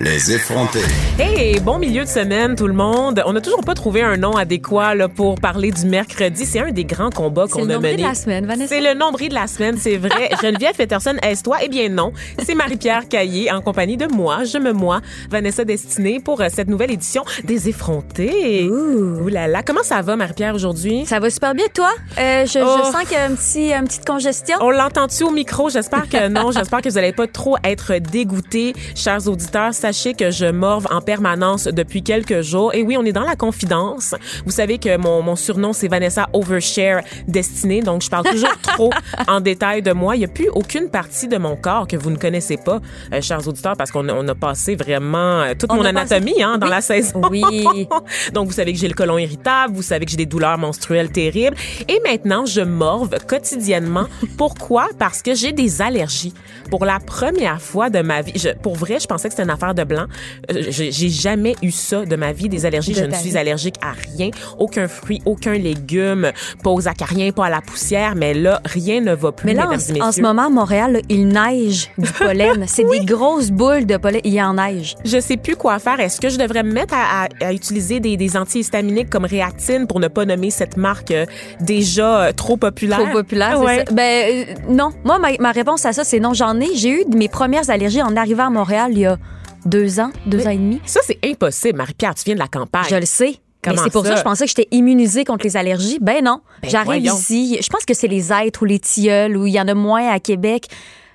Les effrontés. Hey, bon milieu de semaine tout le monde. On n'a toujours pas trouvé un nom adéquat là, pour parler du mercredi. C'est un des grands combats qu'on a mené. C'est le nombril de la semaine, Vanessa. C'est le nombril de la semaine, c'est vrai. Geneviève Peterson, est-ce toi? Eh bien non. C'est Marie-Pierre Caillé en compagnie de moi, je me moi, Vanessa Destinée pour euh, cette nouvelle édition des effrontés. Ouh là là. Comment ça va Marie-Pierre aujourd'hui? Ça va super bien, toi? Euh, je, Oh. je sens qu'il y a un petit, une petite congestion. On l'entend-tu au micro? J'espère que non. J'espère que vous n'allez pas trop être dégoûtés. Chers auditeurs, sachez que je morve en permanence depuis quelques jours. Et oui, on est dans la confidence. Vous savez que mon, mon surnom, c'est Vanessa Overshare Destinée. Donc, je parle toujours trop en détail de moi. Il n'y a plus aucune partie de mon corps que vous ne connaissez pas, euh, chers auditeurs, parce qu'on a- on a passé vraiment euh, toute On mon passé- anatomie hein, dans Oui. la saison. Oui. Donc, vous savez que j'ai le côlon irritable, vous savez que j'ai des douleurs menstruelles terribles. Et maintenant, je morve quotidiennement. Pourquoi? Parce que j'ai des allergies. Pour la première fois de ma vie, je, pour vrai, je pensais que c'était une affaire de blanc. Euh, J'ai jamais eu ça de ma vie, des allergies. De je ne suis vie. allergique à rien. Aucun fruit, aucun légume, pas aux acariens, pas à la poussière. Mais là, rien ne va plus, Mais là, en, ce moment, à Montréal, là, il neige du pollen. C'est des grosses boules de pollen. Il y en neige. Je sais plus quoi faire. Est-ce que je devrais me mettre à, à- à utiliser des, des antihistaminiques comme Réactine pour ne pas nommer cette marque euh, déjà euh, trop populaire? Trop populaire, c'est Ouais. ça. Ben, euh, non. Moi, ma, ma réponse à ça, c'est non. J'en ai. J'ai eu mes premières allergies en arrivant à Montréal il y a deux ans, deux ans et demi. Ça, c'est impossible, Marie-Pierre. Tu viens de la campagne. Je le sais. Comment mais c'est pour ça? que je pensais que j'étais immunisée contre les allergies. Ben non. Ben J'arrive ici. Je pense que c'est les êtres ou les tilleuls où il y en a moins à Québec.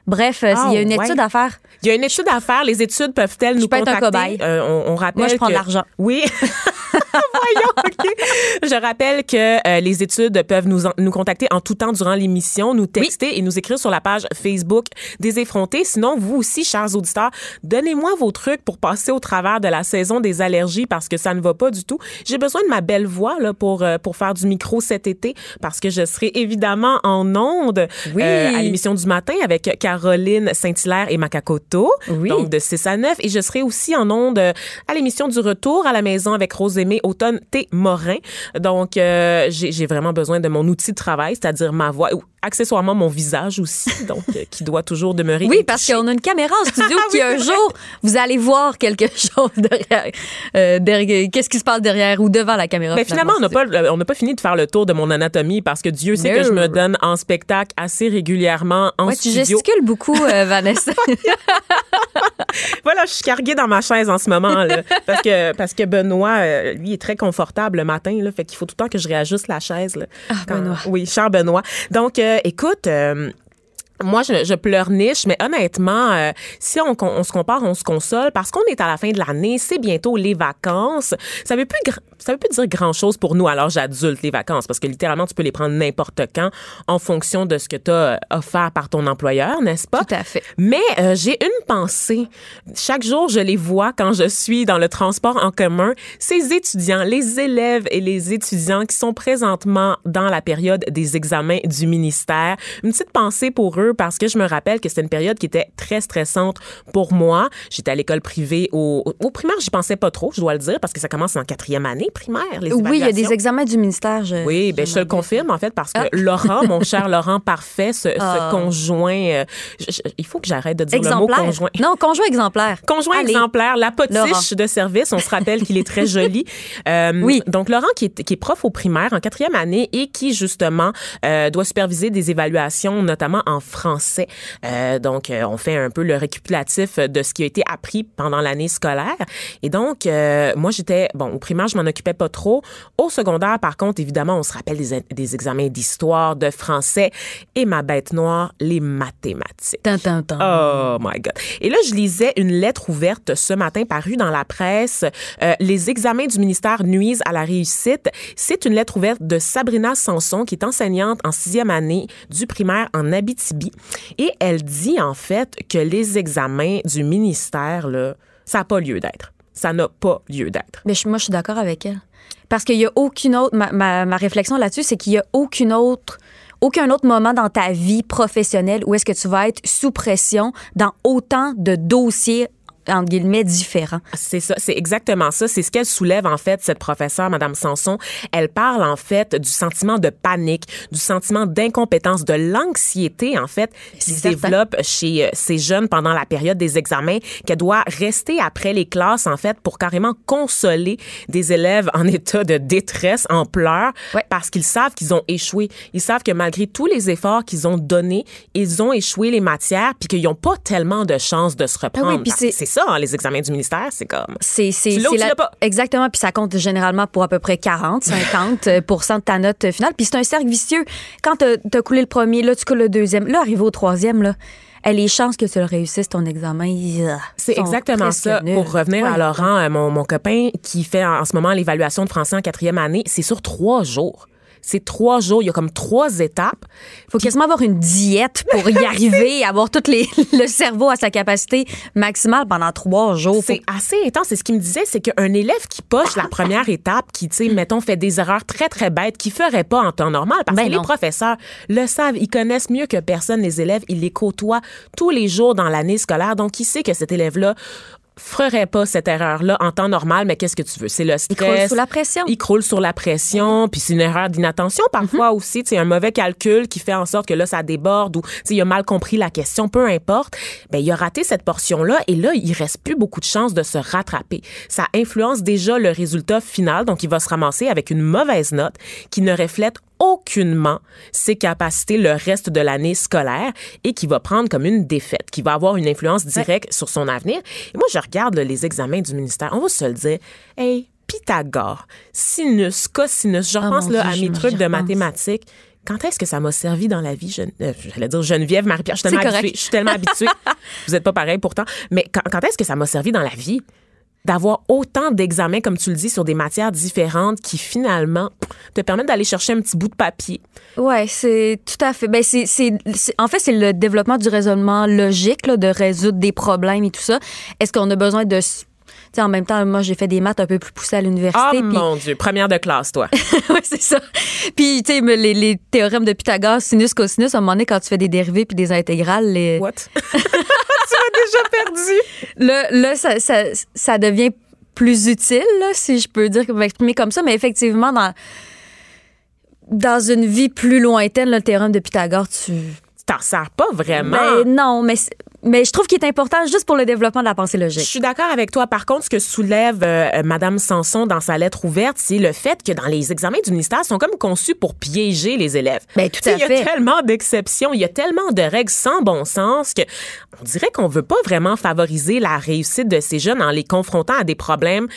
Bref, euh, il y a une ouais. étude à faire. Il y a une étude à faire. Les études peuvent-elles nous peux être un contacter? cobaye. Euh, on, on rappelle Moi, je prends que- de l'argent. Oui. Voyons, OK. Je rappelle que euh, les études peuvent nous, en- nous contacter en tout temps durant l'émission, nous texter et nous écrire sur la page Facebook des effrontés. Sinon, vous aussi, chers auditeurs, donnez-moi vos trucs pour passer au travers de la saison des allergies parce que ça ne va pas du tout. J'ai besoin de ma belle voix là, pour, euh, pour faire du micro cet été parce que je serai évidemment en onde Oui. à l'émission du matin avec Caroline Saint-Hilaire et Macacoto. Oui. Donc, de 6 à 9. Et je serai aussi en onde euh, à l'émission du retour à la maison avec Rosémée Automne T. Morin. Donc, euh, j'ai vraiment besoin de mon outil de travail, c'est-à-dire ma voix, ou accessoirement mon visage aussi, donc euh, qui doit toujours demeurer. Oui, parce qu'on a une caméra en studio Ah qui, oui, un jour, vous allez voir quelque chose derrière. euh, derrière Qu'est-ce qui se passe derrière ou devant la caméra? Mais finalement, on n'a pas, on n'a pas fini de faire le tour de mon anatomie parce que Dieu sait que je me donne en spectacle assez régulièrement en Ouais, tu studio. gesticules beaucoup, euh, Vanessa. Voilà, je suis carguée dans ma chaise en ce moment là, parce que parce que Benoît euh, lui est très confortable le matin là, fait qu'il faut tout le temps que je réajuste la chaise là. Ah, Quand- Benoît. Oui, cher Benoît. Donc euh, écoute euh, moi, je, je pleurniche, mais honnêtement, euh, si on, on se compare, on se console, parce qu'on est à la fin de l'année, c'est bientôt les vacances. Ça veut plus, ça veut plus dire grand chose pour nous à l'âge adulte, les vacances, parce que littéralement, tu peux les prendre n'importe quand en fonction de ce que tu as offert par ton employeur, n'est-ce pas? Tout à fait. Mais euh, j'ai une pensée. Chaque jour, je les vois quand je suis dans le transport en commun. Ces étudiants, les élèves et les étudiants qui sont présentement dans la période des examens du ministère. Une petite pensée pour eux parce que je me rappelle que c'était une période qui était très stressante pour moi. J'étais à l'école privée au, au, au primaire, j'y pensais pas trop, je dois le dire, parce que ça commence en quatrième année primaire. Les Oui, il y a des examens du ministère. je- Oui, ben je te le confirme en fait parce que Laurent, mon cher Laurent parfait, ce, ce Ah. conjoint, euh, je- je- il faut que j'arrête de dire le mot Exemplaire. conjoint. Non, conjoint exemplaire. Conjoint Allez. exemplaire, la Laurent. potiche de service. On se rappelle qu'il est très joli. Euh, Oui. Donc Laurent qui est, qui est prof au primaire en quatrième année et qui justement euh, doit superviser des évaluations, notamment en français. Euh, donc euh, on fait un peu le récapitulatif de ce qui a été appris pendant l'année scolaire. Et donc euh, moi j'étais bon au primaire je m'en occupais pas trop. Au secondaire, par contre, évidemment, on se rappelle des, des examens d'histoire, de français et ma bête noire, les mathématiques. Tan. Oh my God. Et là, je lisais une lettre ouverte ce matin parue dans la presse. Euh, les examens du ministère nuisent à la réussite. C'est une lettre ouverte de Sabrina Sanson, qui est enseignante en sixième année du primaire en Abitibi. Et elle dit, en fait, que les examens du ministère, là, ça n'a pas lieu d'être. Ça n'a pas lieu d'être. Mais moi, je suis d'accord avec elle. Parce qu'il y a aucune autre. Ma, ma- ma réflexion là-dessus, c'est qu'il y a aucune autre. Aucun autre moment dans ta vie professionnelle où est-ce que tu vas être sous pression dans autant de dossiers, entre guillemets, différents. C'est ça, c'est exactement ça. C'est ce qu'elle soulève, en fait, cette professeure, Madame Sanson. Elle parle, en fait, du sentiment de panique, du sentiment d'incompétence, de l'anxiété, en fait, qui se développe chez euh, ces jeunes pendant la période des examens, qu'elle doit rester après les classes, en fait, pour carrément consoler des élèves en état de détresse, en pleurs, Ouais. parce qu'ils savent qu'ils ont échoué. Ils savent que malgré tous les efforts qu'ils ont donnés, ils ont échoué les matières, puis qu'ils n'ont pas tellement de chances de se reprendre. Ah c'est ça, hein, les examens du ministère, c'est comme... C'est, c'est, la- pas? Exactement. Puis ça compte généralement pour à peu près 40, 50 euh, de ta note finale. Puis c'est un cercle vicieux. Quand t'as, t'as coulé le premier, là, tu coules le deuxième. Là, arrivé au troisième, là, eh, les chances que tu le réussisses, ton examen, ah, C'est exactement ça. nuls. Pour revenir à. Laurent, euh, mon, mon copain qui fait en, en ce moment l'évaluation de français en quatrième année, c'est sur trois jours. C'est trois jours. Il y a comme trois étapes. faut quasiment avoir une diète pour y arriver, avoir tout les, le cerveau à sa capacité maximale pendant trois jours. C'est assez intense. Et ce qu'il me disait, c'est qu'un élève qui poche la première étape, qui, tu sais, mettons, fait des erreurs très, très bêtes, qui ferait pas en temps normal, parce Ben que les professeurs le savent, ils connaissent mieux que personne les élèves, ils les côtoient tous les jours dans l'année scolaire, donc il sait que cet élève-là ferait pas cette erreur-là en temps normal, mais qu'est-ce que tu veux? C'est le stress. croule sous la pression. Il croule sur la pression, puis c'est une erreur d'inattention parfois Mhm. aussi, c'est un mauvais calcul qui fait en sorte que là ça déborde ou tu sais il a mal compris la question, peu importe. Ben il a raté cette portion-là et là il reste plus beaucoup de chances de se rattraper. Ça influence déjà le résultat final, donc il va se ramasser avec une mauvaise note qui ne reflète aucunement ses capacités le reste de l'année scolaire et qui va prendre comme une défaite, qui va avoir une influence directe sur son avenir. Et moi, je regarde là, les examens du ministère, on va se le dire, hey, Pythagore, sinus, cosinus, je Ah, repense mon là, Dieu, à mes trucs de mathématiques. Quand est-ce que ça m'a servi dans la vie? Je, euh, j'allais dire Geneviève, Marie-Pierre, je suis tellement habituée. Je suis tellement habituée. Vous n'êtes pas pareil pourtant. Mais quand, quand est-ce que ça m'a servi dans la vie? D'avoir autant d'examens, comme tu le dis, sur des matières différentes qui finalement te permettent d'aller chercher un petit bout de papier. Ouais, c'est tout à fait. Ben c'est, en fait, c'est le développement du raisonnement logique, là, de résoudre des problèmes et tout ça. Est-ce qu'on a besoin de. s- Tu sais, en même temps, moi, j'ai fait des maths un peu plus poussées à l'université. Ah puis- mon Dieu, première de classe, toi. ouais, c'est ça. Puis, tu sais, les, les théorèmes de Pythagore, sinus, cosinus, à un moment donné, quand tu fais des dérivés puis des intégrales, les... What? tu m'as déjà perdu. là, là ça, ça, ça devient plus utile, là, si je peux dire, m'exprimer comme ça. Mais effectivement, dans, dans une vie plus lointaine, le théorème de Pythagore, tu... Tu t'en sers pas vraiment. Ben non, mais, mais je trouve qu'il est important juste pour le développement de la pensée Je logique. suis d'accord avec toi. Par contre, ce que soulève euh, Madame Sanson dans sa lettre ouverte, c'est le fait que dans les examens du ministère, ils sont comme conçus pour piéger les élèves. Ben, tout à Il y fait. a tellement d'exceptions, il y a tellement de règles sans bon sens que on dirait qu'on veut pas vraiment favoriser la réussite de ces jeunes en les confrontant à des problèmes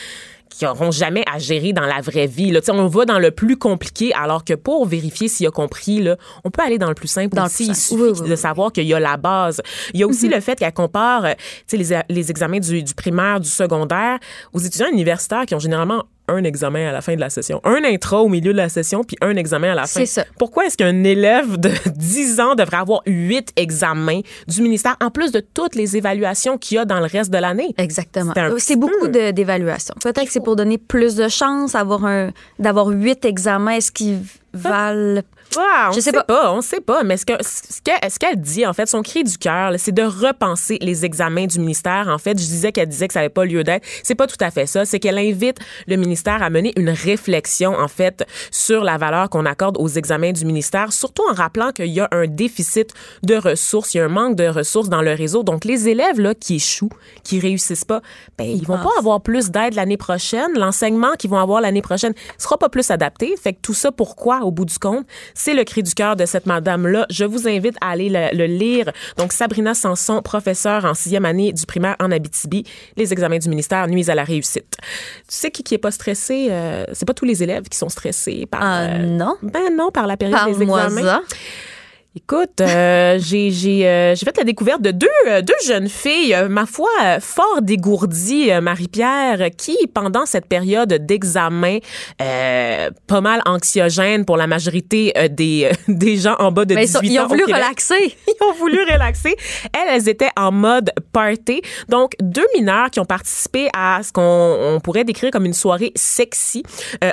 qui n'auront jamais à gérer dans la vraie vie. Là. Tu sais, On va dans le plus compliqué, alors que pour vérifier s'il a compris, là, on peut aller dans le plus simple Dans aussi. plus Il suffit Oui, oui, de savoir qu'il y a la base. Il y a aussi le fait qu'elle compare euh, tu sais, les, les examens du, du primaire, du secondaire aux étudiants universitaires qui ont généralement un examen à la fin de la session, un intro au milieu de la session, puis un examen à la fin. C'est ça. Pourquoi est-ce qu'un élève de 10 ans devrait avoir huit examens du ministère, en plus de toutes les évaluations qu'il y a dans le reste de l'année? Exactement. C'est petit beaucoup d'évaluations. Peut-être que c'est pour donner plus de chances d'avoir huit examens. Est-ce qu'ils valent Ah, on Je sais sait pas. on sait pas. Mais ce que- ce qu'elle dit, en fait, son cri du cœur, c'est de repenser les examens du ministère. En fait, je disais qu'elle disait que ça n'avait pas lieu d'être. C'est pas tout à fait ça. C'est qu'elle invite le ministère à mener une réflexion, en fait, sur la valeur qu'on accorde aux examens du ministère, surtout en rappelant qu'il y a un déficit de ressources, il y a un manque de ressources dans le réseau. Donc, les élèves là qui échouent, qui réussissent pas, ben ils, vont pas passent. avoir plus d'aide l'année prochaine. L'enseignement qu'ils vont avoir l'année prochaine sera pas plus adapté. Fait que tout ça, pourquoi, au bout du compte? C'est le cri du cœur de cette madame-là. Je vous invite à aller le, le lire. Donc, Sabrina Sanson, professeure en sixième année du primaire en Abitibi. Les examens du ministère nuisent à la réussite. Tu sais qui qui est pas stressé? Euh, c'est pas tous les élèves qui sont stressés par... Ah, euh, non? Ben non, par la période des Parle-moi examens. Écoute, euh, j'ai j'ai euh, j'ai fait la découverte de deux euh, deux jeunes filles, ma foi fort dégourdies, Marie-Pierre, qui pendant cette période d'examen pas mal anxiogène pour la majorité des des gens en bas de Mais 18 Ben, ils, ans ont au voulu relaxer. Ils ont voulu relaxer. Elles, elles étaient en mode party. Donc, deux mineurs qui ont participé à ce qu'on on pourrait décrire comme une soirée sexy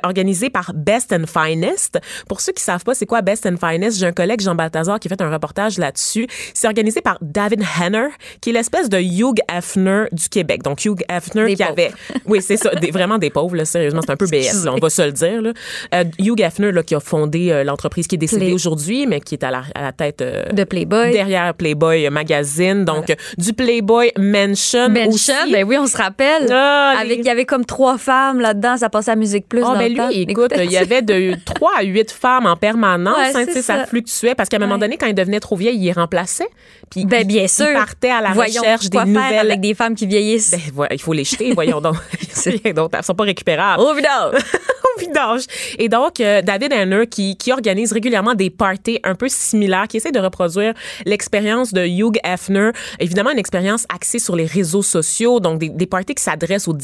organisée par Best and Finest. Pour ceux qui savent pas c'est quoi Best and Finest, j'ai un collègue Jean Balthazar qui a fait un reportage là-dessus. C'est organisé par David Henner, qui est l'espèce de Hugh Hefner du Québec. Donc, Hugh Hefner Des qui pauvres. avait... Oui, c'est ça. des- vraiment des pauvres, là, sérieusement. C'est un peu BS, là, on va se le dire. Là. Euh, Hugh Hefner, là, qui a fondé euh, l'entreprise qui est décédée aujourd'hui, mais qui est à la, à la tête... euh, De Playboy. derrière Playboy Magazine, donc euh, du Playboy Mansion, Mansion, aussi. ben oui, on se rappelle. Ah, les- Avec, il y avait comme trois femmes là-dedans, ça passait à Musique Plus. Ah, dans ben le temps. lui, écoute, il y avait de 3 à 8 femmes en permanence. Ouais, hein, ça. fluctuait parce qu'à un moment Donné, quand il devenait trop vieille, il les remplaçait. Puis Ben, il- bien il sûr. partait à la Voyons, recherche des nouvelles. avec des femmes qui vieillissent. Ben, voilà, il faut les jeter, voyons donc. Elles sont pas récupérables. Au vidange. au vidange. Et donc, euh, David Hanner, qui, qui organise régulièrement des parties un peu similaires, qui essaie de reproduire l'expérience de Hugh Hefner. Évidemment, une expérience axée sur les réseaux sociaux, donc des, des parties qui s'adressent aux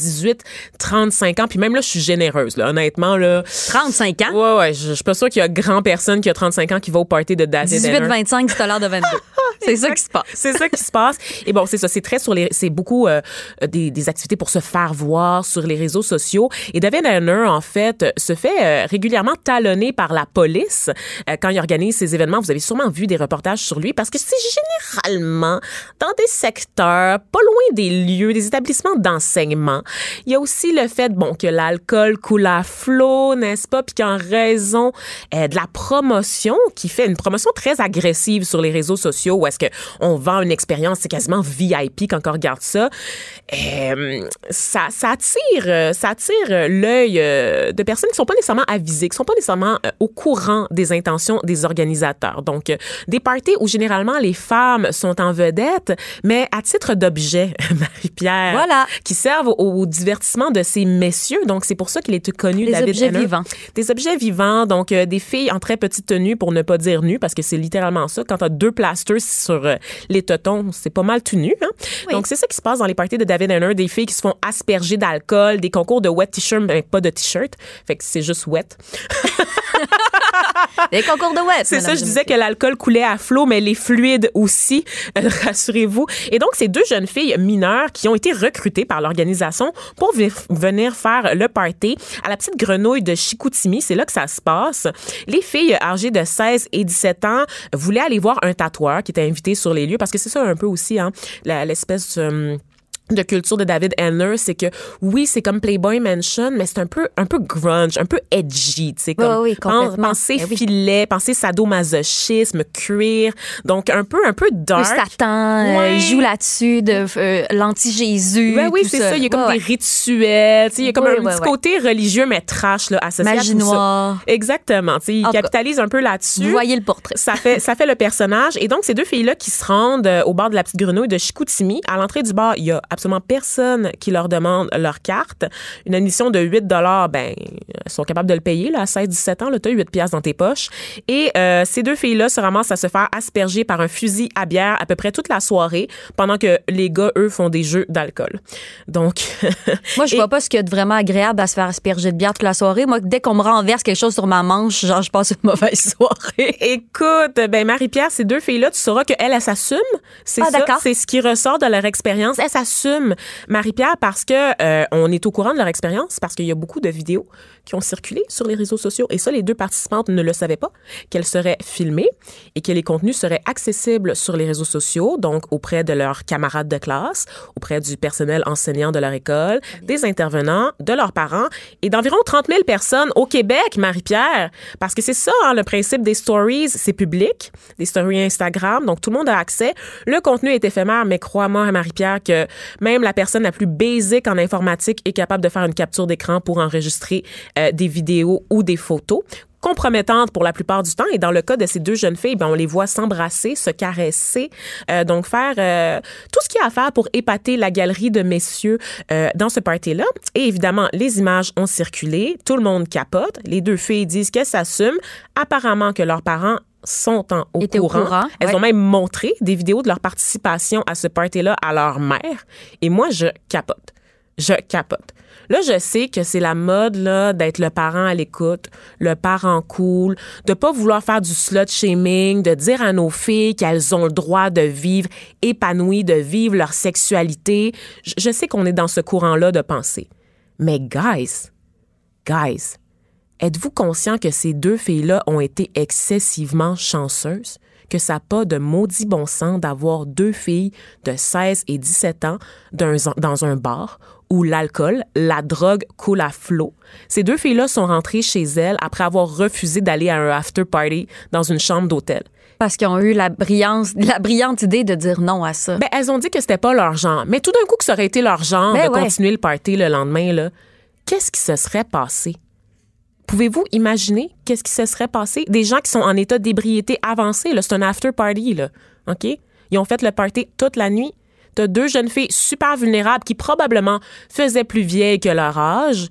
18-35 ans. Puis même là, je suis généreuse, là, honnêtement. Là. 35 ans? Ouais, ouais, je, je suis pas sûre qu'il y a grand personne qui a 35 ans qui va au party de David. 18-25, c'est à l'heure de 22. c'est ça qui se passe. C'est ça qui se passe. Et bon, c'est ça, c'est très sur les, c'est beaucoup euh, des, des activités pour se faire voir sur les réseaux sociaux. Et David Hanner, en fait, se fait euh, régulièrement talonner par la police euh, quand il organise ces événements. Vous avez sûrement vu des reportages sur lui parce que c'est généralement dans des secteurs pas loin des lieux, des établissements d'enseignement. Il y a aussi le fait, bon, que l'alcool coule à flot, n'est-ce pas, puis qu'en raison euh, de la promotion, qui fait une promotion très agressive sur les réseaux sociaux, où est-ce que on vend une expérience, c'est quasiment VIP quand on regarde ça. Euh, ça, ça attire, euh, ça attire euh, l'œil de personnes qui sont pas nécessairement avisées, qui sont pas nécessairement au courant des intentions des organisateurs. Donc, des parties où généralement les femmes sont en vedette, mais à titre d'objet, Marie-Pierre, Voilà. qui servent au, au divertissement de ces messieurs. Donc, c'est pour ça qu'il est connu, Des David objets vivants. Des objets vivants, donc euh, des filles en très petite tenue, pour ne pas dire nu, parce que c'est littéralement ça. Quand t'as deux plasters sur euh, les totons, c'est pas mal tout nu. Hein? Donc, c'est ça qui se passe dans les parties de David Hanner, des filles qui se font asperger d'alcool, des concours de wet t-shirt, mais pas de t-shirt. Fait que c'est juste wet. Les concours de web. C'est ça, je disais que l'alcool coulait à flot, mais les fluides aussi, rassurez-vous. Et donc, c'est deux jeunes filles mineures qui ont été recrutées par l'organisation pour venir faire le party à la petite grenouille de Chicoutimi. C'est là que ça se passe. Les filles âgées de 16 et 17 ans voulaient aller voir un tatoueur qui était invité sur les lieux parce que c'est ça un peu aussi, hein, l'espèce... euh, de culture de David Henner, c'est que oui, c'est comme Playboy Mansion, mais c'est un peu un peu grunge, un peu edgy, tu sais comme oui, complètement. penser Ben oui. filet, penser sadomasochisme, cuir, donc un peu un peu Le dark. Satan euh, Ouais. joue là-dessus de euh, l'anti-Jésus. Ben oui, tout c'est ça. Il y a comme Ouais, des ouais. rituels. tu sais, Il y a comme Oui, un petit côté religieux, mais trash, là, associé à Magie tout ça. noire. Exactement. tu sais, Il tout cas, capitalise un peu là-dessus. Vous voyez le portrait. Ça fait, ça fait le personnage. Et donc, ces deux filles-là qui se rendent euh, au bar de la petite grenouille de Chicoutimi, à l'entrée du bar, il y a absolument personne qui leur demande leur carte. Une admission de 8 ben, elles sont capables de le payer, là, à 16-17 ans, là, t'as 8 piastres dans tes poches. Et euh, ces deux filles-là se ramassent à se faire asperger par un fusil à bière à peu près toute la soirée, pendant que les gars, eux, font des jeux d'alcool. Donc, Moi, je Et- vois pas ce qu'il y a de vraiment agréable à se faire asperger de bière toute la soirée. Moi, dès qu'on me renverse quelque chose sur ma manche, genre, je passe une mauvaise soirée. Écoute, ben Marie-Pierre, ces deux filles-là, tu sauras qu'elles, elles s'assument. C'est Ah, ça, c'est ce qui ressort de leur expérience. Elles s'assument, Marie-Pierre, parce que euh, on est au courant de leur expérience, parce qu'il y a beaucoup de vidéos qui ont circulé sur les réseaux sociaux. Et ça, les deux participantes ne le savaient pas, qu'elles seraient filmées et que les contenus seraient accessibles sur les réseaux sociaux, donc auprès de leurs camarades de classe, auprès du personnel enseignant de leur école, des intervenants, de leurs parents et d'environ 30 000 personnes au Québec, Marie-Pierre. Parce que c'est ça, hein, le principe des stories, c'est public, des stories Instagram, donc tout le monde a accès. Le contenu est éphémère, mais crois-moi, Marie-Pierre, que même la personne la plus basique en informatique est capable de faire une capture d'écran pour enregistrer euh, des vidéos ou des photos compromettantes pour la plupart du temps. Et dans le cas de ces deux jeunes filles, ben, on les voit s'embrasser, se caresser, euh, donc faire euh, tout ce qu'il y a à faire pour épater la galerie de messieurs dans ce party-là. Et évidemment, les images ont circulé, tout le monde capote. Les deux filles disent qu'elles s'assument. Apparemment que leurs parents sont en, au, courant. courant, Elles ouais. ont même montré des vidéos de leur participation à ce party-là à leur mère. Et moi, je capote. Je capote. Là, je sais que c'est la mode là d'être le parent à l'écoute, le parent cool, de pas vouloir faire du slut shaming, de dire à nos filles qu'elles ont le droit de vivre épanouies, de vivre leur sexualité. Je, je sais qu'on est dans ce courant-là de pensée. Mais guys, guys, êtes-vous conscient que ces deux filles-là ont été excessivement chanceuses? Que ça n'a pas de maudit bon sens d'avoir deux filles de 16 et 17 ans dans un bar où l'alcool, la drogue coule à flot? Ces deux filles-là sont rentrées chez elles après avoir refusé d'aller à un after party dans une chambre d'hôtel. Parce qu'ils ont eu la, brillance, la brillante idée de dire non à ça. Ben, elles ont dit que c'était pas leur genre. Mais tout d'un coup, que ça aurait été leur genre Ben de ouais. continuer le party le lendemain, là, qu'est-ce qui se serait passé? Pouvez-vous imaginer qu'est-ce qui se serait passé? Des gens qui sont en état d'ébriété avancé, là, c'est un after party, là. OK? Ils ont fait le party toute la nuit. T'as deux jeunes filles super vulnérables qui probablement faisaient plus vieilles que leur âge.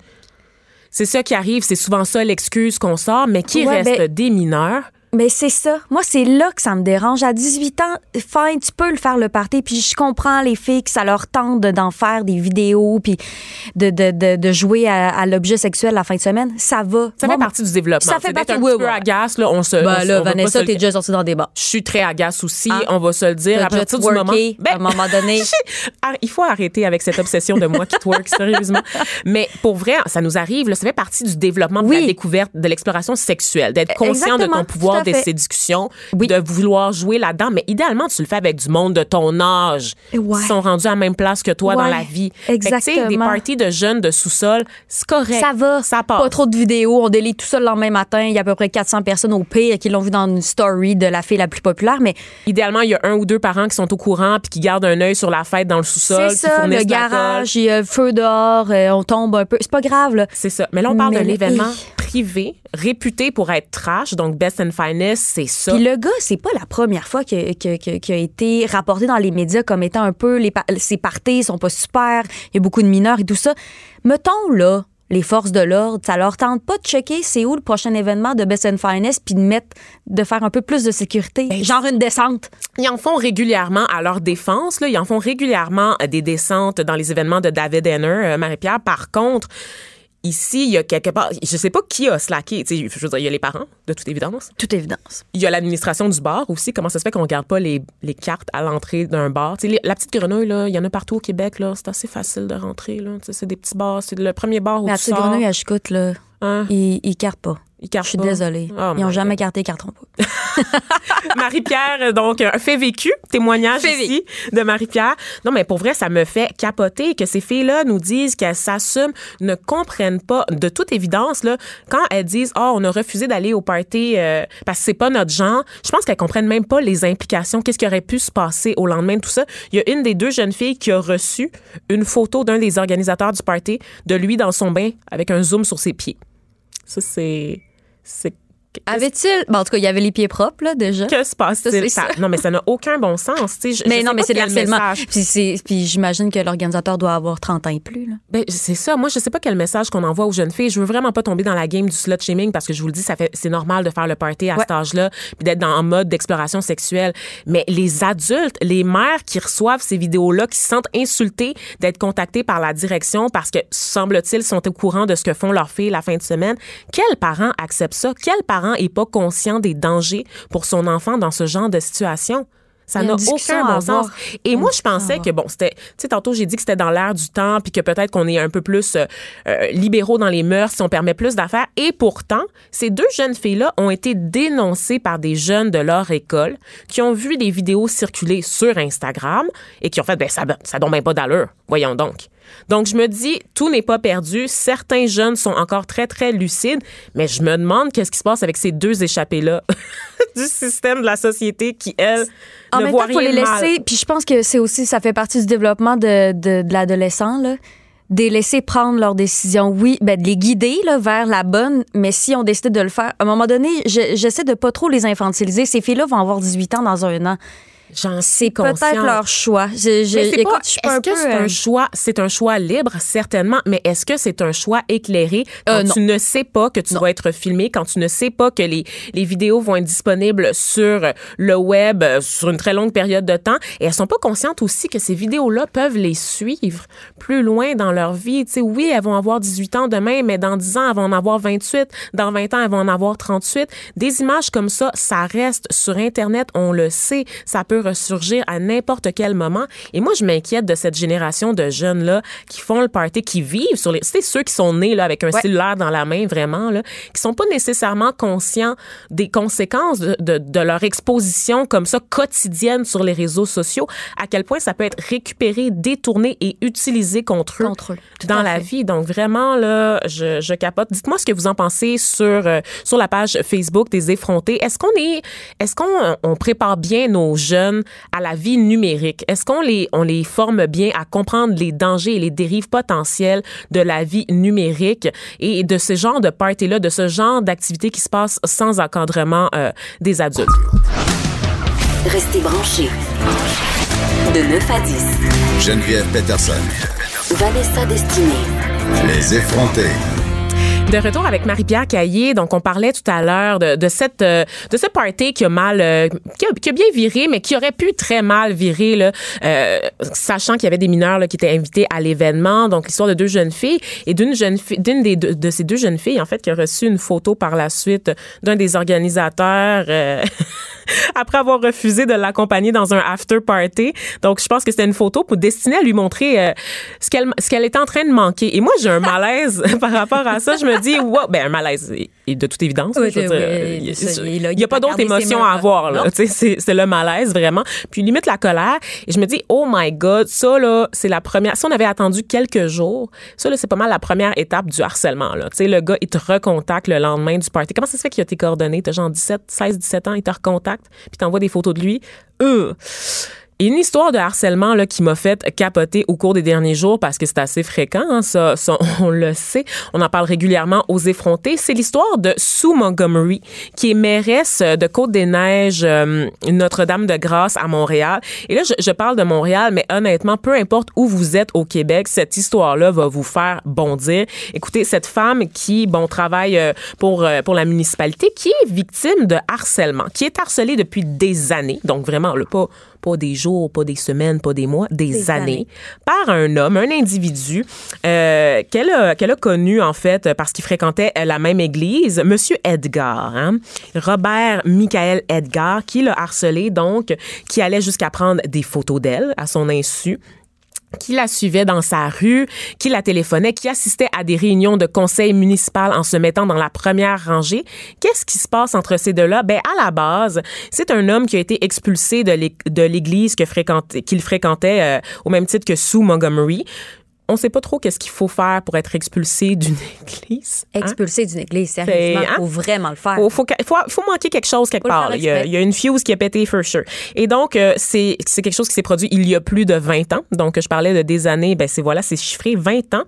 C'est ça qui arrive, c'est souvent ça l'excuse qu'on sort, mais qui Ouais, reste ben- des mineurs. Mais c'est ça. Moi, c'est là que ça me dérange. À 18 ans, fine, tu peux le faire le party. Puis je comprends les filles que ça leur tente de- d'en faire des vidéos puis de, de, de, de jouer à, à l'objet sexuel la fin de semaine. Ça va. Ça Moi, fait partie du développement. Ça fait partie- un oui, petit peu oui. agace, là, on se... Ben là, on Vanessa, t'es déjà sortie dans des bars. Je suis très agace aussi, Hein? on va se le dire. À partir du moment. Ben, à un moment donné. Ah, il faut arrêter avec cette obsession de moi qui twerk, sérieusement. Mais pour vrai, ça nous arrive, là, ça fait partie du développement de Oui. la découverte de l'exploration sexuelle, d'être conscient de ton pouvoir de fait. séduction, Oui. de vouloir jouer là-dedans. Mais idéalement, tu le fais avec du monde de ton âge Ouais. qui sont rendus à la même place que toi dans la vie. Sais, des exactement. parties de jeunes de sous-sol, c'est correct. Ça va. Ça passe. Pas trop de vidéos. On délite tout ça le lendemain matin. Il y a à peu près 400 personnes au pire qui l'ont vu dans une story de la fille la plus populaire. Mais Idéalement, il y a un ou deux parents qui sont au courant puis qui gardent un œil sur la fête dans le sous-sol, c'est ça, le garage, il y a le feu dehors, euh, on tombe un peu. C'est pas grave. C'est ça. Mais là, on parle d'un événement privé, réputé pour être trash, donc best and finest, c'est ça. Puis le gars, c'est pas la première fois que, que, que- qui a été rapporté dans les médias comme étant un peu les ses parties sont pas super, il y a beaucoup de mineurs et tout ça. Mettons là les forces de l'ordre, ça leur tente pas de checker c'est où le prochain événement de Best and Finest puis de mettre de faire un peu plus de sécurité, Ben, genre une descente. Ils en font régulièrement à leur défense. Là. Ils en font régulièrement des descentes dans les événements de David Henner, euh, Marie-Pierre. Par contre, ici, il y a quelque part, je sais pas qui a slacké. Je veux dire, il y a les parents, de toute évidence. Toute évidence. Il y a l'administration du bar aussi. Comment ça se fait qu'on regarde pas les, les cartes à l'entrée d'un bar? La petite grenouille, là, il y en a partout au Québec. là. C'est assez facile de rentrer. Là. C'est des petits bars. C'est le premier bar où la tu petite sors. grenouille à Chicoute, là, Hein? ils, ils cartent pas. Ils Je suis pas. désolée. Oh ils ont my jamais carté, ils carteront pas. Marie-Pierre, donc, un fait vécu, témoignage Fait ici de Marie-Pierre. Non, mais pour vrai, ça me fait capoter que ces filles-là nous disent qu'elles s'assument, ne comprennent pas, de toute évidence, là, quand elles disent, oh, on a refusé d'aller au party euh, parce que c'est pas notre genre, je pense qu'elles comprennent même pas les implications, qu'est-ce qui aurait pu se passer au lendemain de tout ça. Il y a une des deux jeunes filles qui a reçu une photo d'un des organisateurs du party de lui dans son bain avec un zoom sur ses pieds. Ça, c'est... Avait-il. Bon, en tout cas, il y avait les pieds propres, là, déjà? que se passe-t-il? Ça, Ça-. Non, mais ça n'a aucun bon sens. Je- Mais non, mais c'est de message- Puis, puis j'imagine que l'organisateur doit avoir 30 ans et plus. Là. Ben, c'est ça. Moi, je sais pas quel message qu'on envoie aux jeunes filles. Je veux vraiment pas tomber dans la game du slut shaming parce que je vous le dis, ça fait, c'est normal de faire le party à Ouais. cet âge-là puis d'être dans en mode d'exploration sexuelle. Mais les adultes, les mères qui reçoivent ces vidéos-là, qui se sentent insultées d'être contactées par la direction parce que, semble-t-il, sont au courant de ce que font leurs filles la fin de semaine. Quel parent accepte ça? Quel parent est pas conscient des dangers pour son enfant dans ce genre de situation? Ça n'a aucun bon sens. Et moi, je pensais que bon, c'était, tu sais, tantôt j'ai dit que c'était dans l'air du temps, puis que peut-être qu'on est un peu plus euh, euh, libéraux dans les mœurs, si on permet plus d'affaires. Et pourtant, ces deux jeunes filles-là ont été dénoncées par des jeunes de leur école qui ont vu des vidéos circuler sur Instagram et qui ont fait, ben ça, ça donne même pas d'allure. Voyons donc. Donc, je me dis, tout n'est pas perdu. Certains jeunes sont encore très, très lucides, mais je me demande qu'est-ce qui se passe avec ces deux échappés-là du système de la société qui, elles, En ne même voient temps, il faut rien les laisser. Puis je pense que c'est aussi, ça fait partie du développement de, de, de l'adolescent. là. de les laisser prendre leurs décisions. Oui, ben, de les guider là, vers la bonne, mais si on décide de le faire, à un moment donné, je- j'essaie de pas trop les infantiliser. Ces filles-là vont avoir 18 ans dans un an. J'en C'est suis consciente. peut-être leur choix. Mais c'est écoute, pas- je suis pas est-ce un que peu, c'est euh, un choix, c'est un choix libre, certainement, mais est-ce que c'est un choix éclairé quand Euh, non. tu ne sais pas que tu vas être filmé, quand tu ne sais pas que les, les vidéos vont être disponibles sur le web euh, sur une très longue période de temps et elles sont pas conscientes aussi que ces vidéos-là peuvent les suivre plus loin dans leur vie? Tu sais, oui, elles vont avoir 18 ans demain, mais dans 10 ans, elles vont en avoir 28. Dans 20 ans, elles vont en avoir 38. Des images comme ça, ça reste sur Internet, on le sait. Ça peut ressurgir à n'importe quel moment. Et moi, je m'inquiète de cette génération de jeunes-là qui font le party, qui vivent sur les... C'est ceux qui sont nés là, avec un Ouais. cellulaire dans la main, vraiment, là, qui sont pas nécessairement conscients des conséquences de, de, de leur exposition comme ça quotidienne sur les réseaux sociaux, à quel point ça peut être récupéré, détourné et utilisé contre eux, Contre eux, tout dans la fait. vie. Donc vraiment, là, je, je capote. Dites-moi ce que vous en pensez sur, euh, sur la page Facebook des effrontés. Est-ce qu'on est, est-ce qu'on on prépare bien nos jeunes à la vie numérique? Est-ce qu'on les, on les forme bien à comprendre les dangers et les dérives potentielles de la vie numérique et de ce genre de party-là, de ce genre d'activité qui se passe sans encadrement euh, des adultes? Restez branchés. De 9 à 10, Geneviève Peterson. Vanessa Destinée. Les effrontés. De retour avec Marie-Pierre Caillé, donc on parlait tout à l'heure de, de cette euh, de ce party qui a mal euh, qui, a, qui a bien viré mais qui aurait pu très mal virer là, euh, sachant qu'il y avait des mineurs là, qui étaient invités à l'événement. Donc l'histoire de deux jeunes filles et d'une jeune fille d'une des deux, de ces deux jeunes filles en fait qui a reçu une photo par la suite d'un des organisateurs euh, après avoir refusé de l'accompagner dans un after party. Donc je pense que c'était une photo pour destinée à lui montrer euh, ce qu'elle ce qu'elle était en train de manquer. Et moi j'ai un malaise par rapport à ça dis wow, ben un malaise et- de toute évidence Oui, je veux oui, dire, oui, il y a- il pas d'autre émotion à avoir là c'est le malaise vraiment. Puis limite la colère et je me dis oh my god ça là c'est la première si on avait attendu quelques jours ça là c'est pas mal la première étape du harcèlement là. Tu sais le gars il te recontacte le lendemain du party. Comment ça se fait qu'il a tes coordonnées? T'as genre 17 16 17 ans il te recontacte puis t'envoie des photos de lui? Euh. Une histoire de harcèlement là, qui m'a fait capoter au cours des derniers jours parce que c'est assez fréquent, hein, ça, on le sait. On en parle régulièrement aux effrontés. C'est l'histoire de Sue Montgomery, qui est mairesse de Côte-des-Neiges, euh, Notre-Dame-de-Grâce à Montréal. Et là, je, parle de Montréal, mais honnêtement, peu importe où vous êtes au Québec, cette histoire-là va vous faire bondir. Écoutez, cette femme qui, bon, travaille euh, pour, euh, pour la municipalité, qui est victime de harcèlement, qui est harcelée depuis des années, donc vraiment, là, pas pas des jours, pas des semaines, pas des mois, des, Des années, années. par un homme, un individu euh, qu'elle a, qu'elle a connu en fait parce qu'il fréquentait la même église, Monsieur Edgar, hein? Robert Michael Edgar, qui l'a harcelé donc, qui allait jusqu'à prendre des photos d'elle à son insu qui la suivait dans sa rue, qui la téléphonait, qui assistait à des réunions de conseil municipal en se mettant dans la première rangée. Qu'est-ce qui se passe entre ces deux-là? Ben, à la base, c'est un homme qui a été expulsé de l'é- de l'église fréquentait- qu'il fréquentait euh, au même titre que Sue Montgomery. On sait pas trop qu'est-ce qu'il faut faire pour être expulsé d'une église. hein? Expulsé d'une église, sérieusement, hein? faut vraiment le faire. Faut, faut, faut, faut manquer quelque chose quelque part. Il y, a, il y a une fuse qui a pété for sure. Et donc, euh, c'est quelque chose qui s'est produit il y a plus de 20 ans. Donc, je parlais de des années. Ben, c'est voilà, c'est chiffré 20 ans.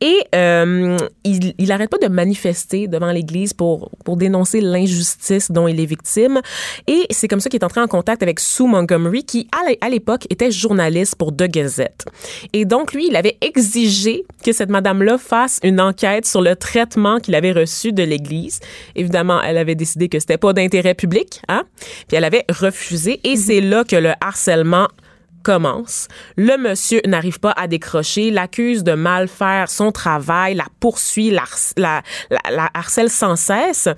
Et euh, il, il arrête pas de manifester devant l'Église pour, pour dénoncer l'injustice dont il est victime. Et c'est comme ça qu'il est entré en contact avec Sue Montgomery, qui, à l'époque, était journaliste pour The Gazette. Et donc, lui, il avait exigé que cette madame-là fasse une enquête sur le traitement qu'il avait reçu de l'Église. Évidemment, elle avait décidé que c'était pas d'intérêt public, hein? Puis elle avait refusé. Et c'est là que le harcèlement commence. Le monsieur n'arrive pas à décrocher, l'accuse de mal faire son travail, la poursuit, la, harc- la, la- la harcèle sans cesse.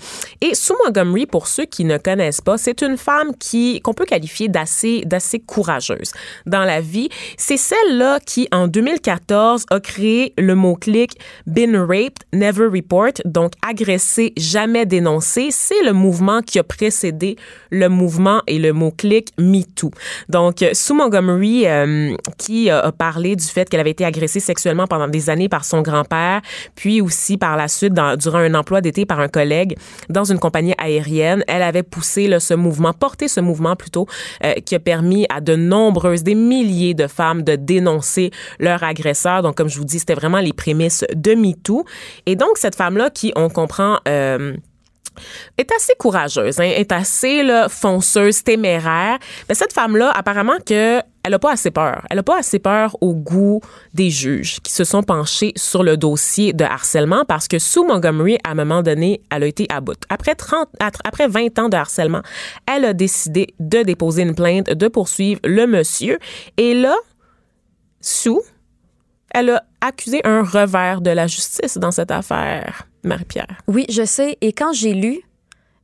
Et Sue Montgomery, pour ceux qui ne connaissent pas, c'est une femme qui qu'on peut qualifier d'assez d'assez courageuse dans la vie. C'est celle-là qui, en 2014, a créé le mot-clic Been raped, never report, donc agressé, jamais dénoncé. C'est le mouvement qui a précédé le mouvement et le mot-clic MeToo. Donc, Sue Montgomery Euh, qui a parlé du fait qu'elle avait été agressée sexuellement pendant des années par son grand-père, puis aussi par la suite, durant un emploi d'été par un collègue dans une compagnie aérienne. Elle avait poussé ce mouvement, porté ce mouvement plutôt, euh, qui a permis à de nombreuses, des milliers de femmes de dénoncer leur agresseur. Donc, comme je vous dis, c'était vraiment les prémices de MeToo. Et donc, cette femme-là qui, on comprend, euh, est assez courageuse, hein, est assez là, fonceuse, téméraire. Mais cette femme-là, apparemment que elle a pas assez peur. Elle a pas assez peur au goût des juges qui se sont penchés sur le dossier de harcèlement parce que sous Montgomery, à un moment donné, elle a été à bout. Après 30, après 20 ans de harcèlement, elle a décidé de déposer une plainte, de poursuivre le monsieur. Et là, sous, elle a accusé un revers de la justice dans cette affaire. Marie-Pierre. Oui, je sais. Et quand j'ai lu,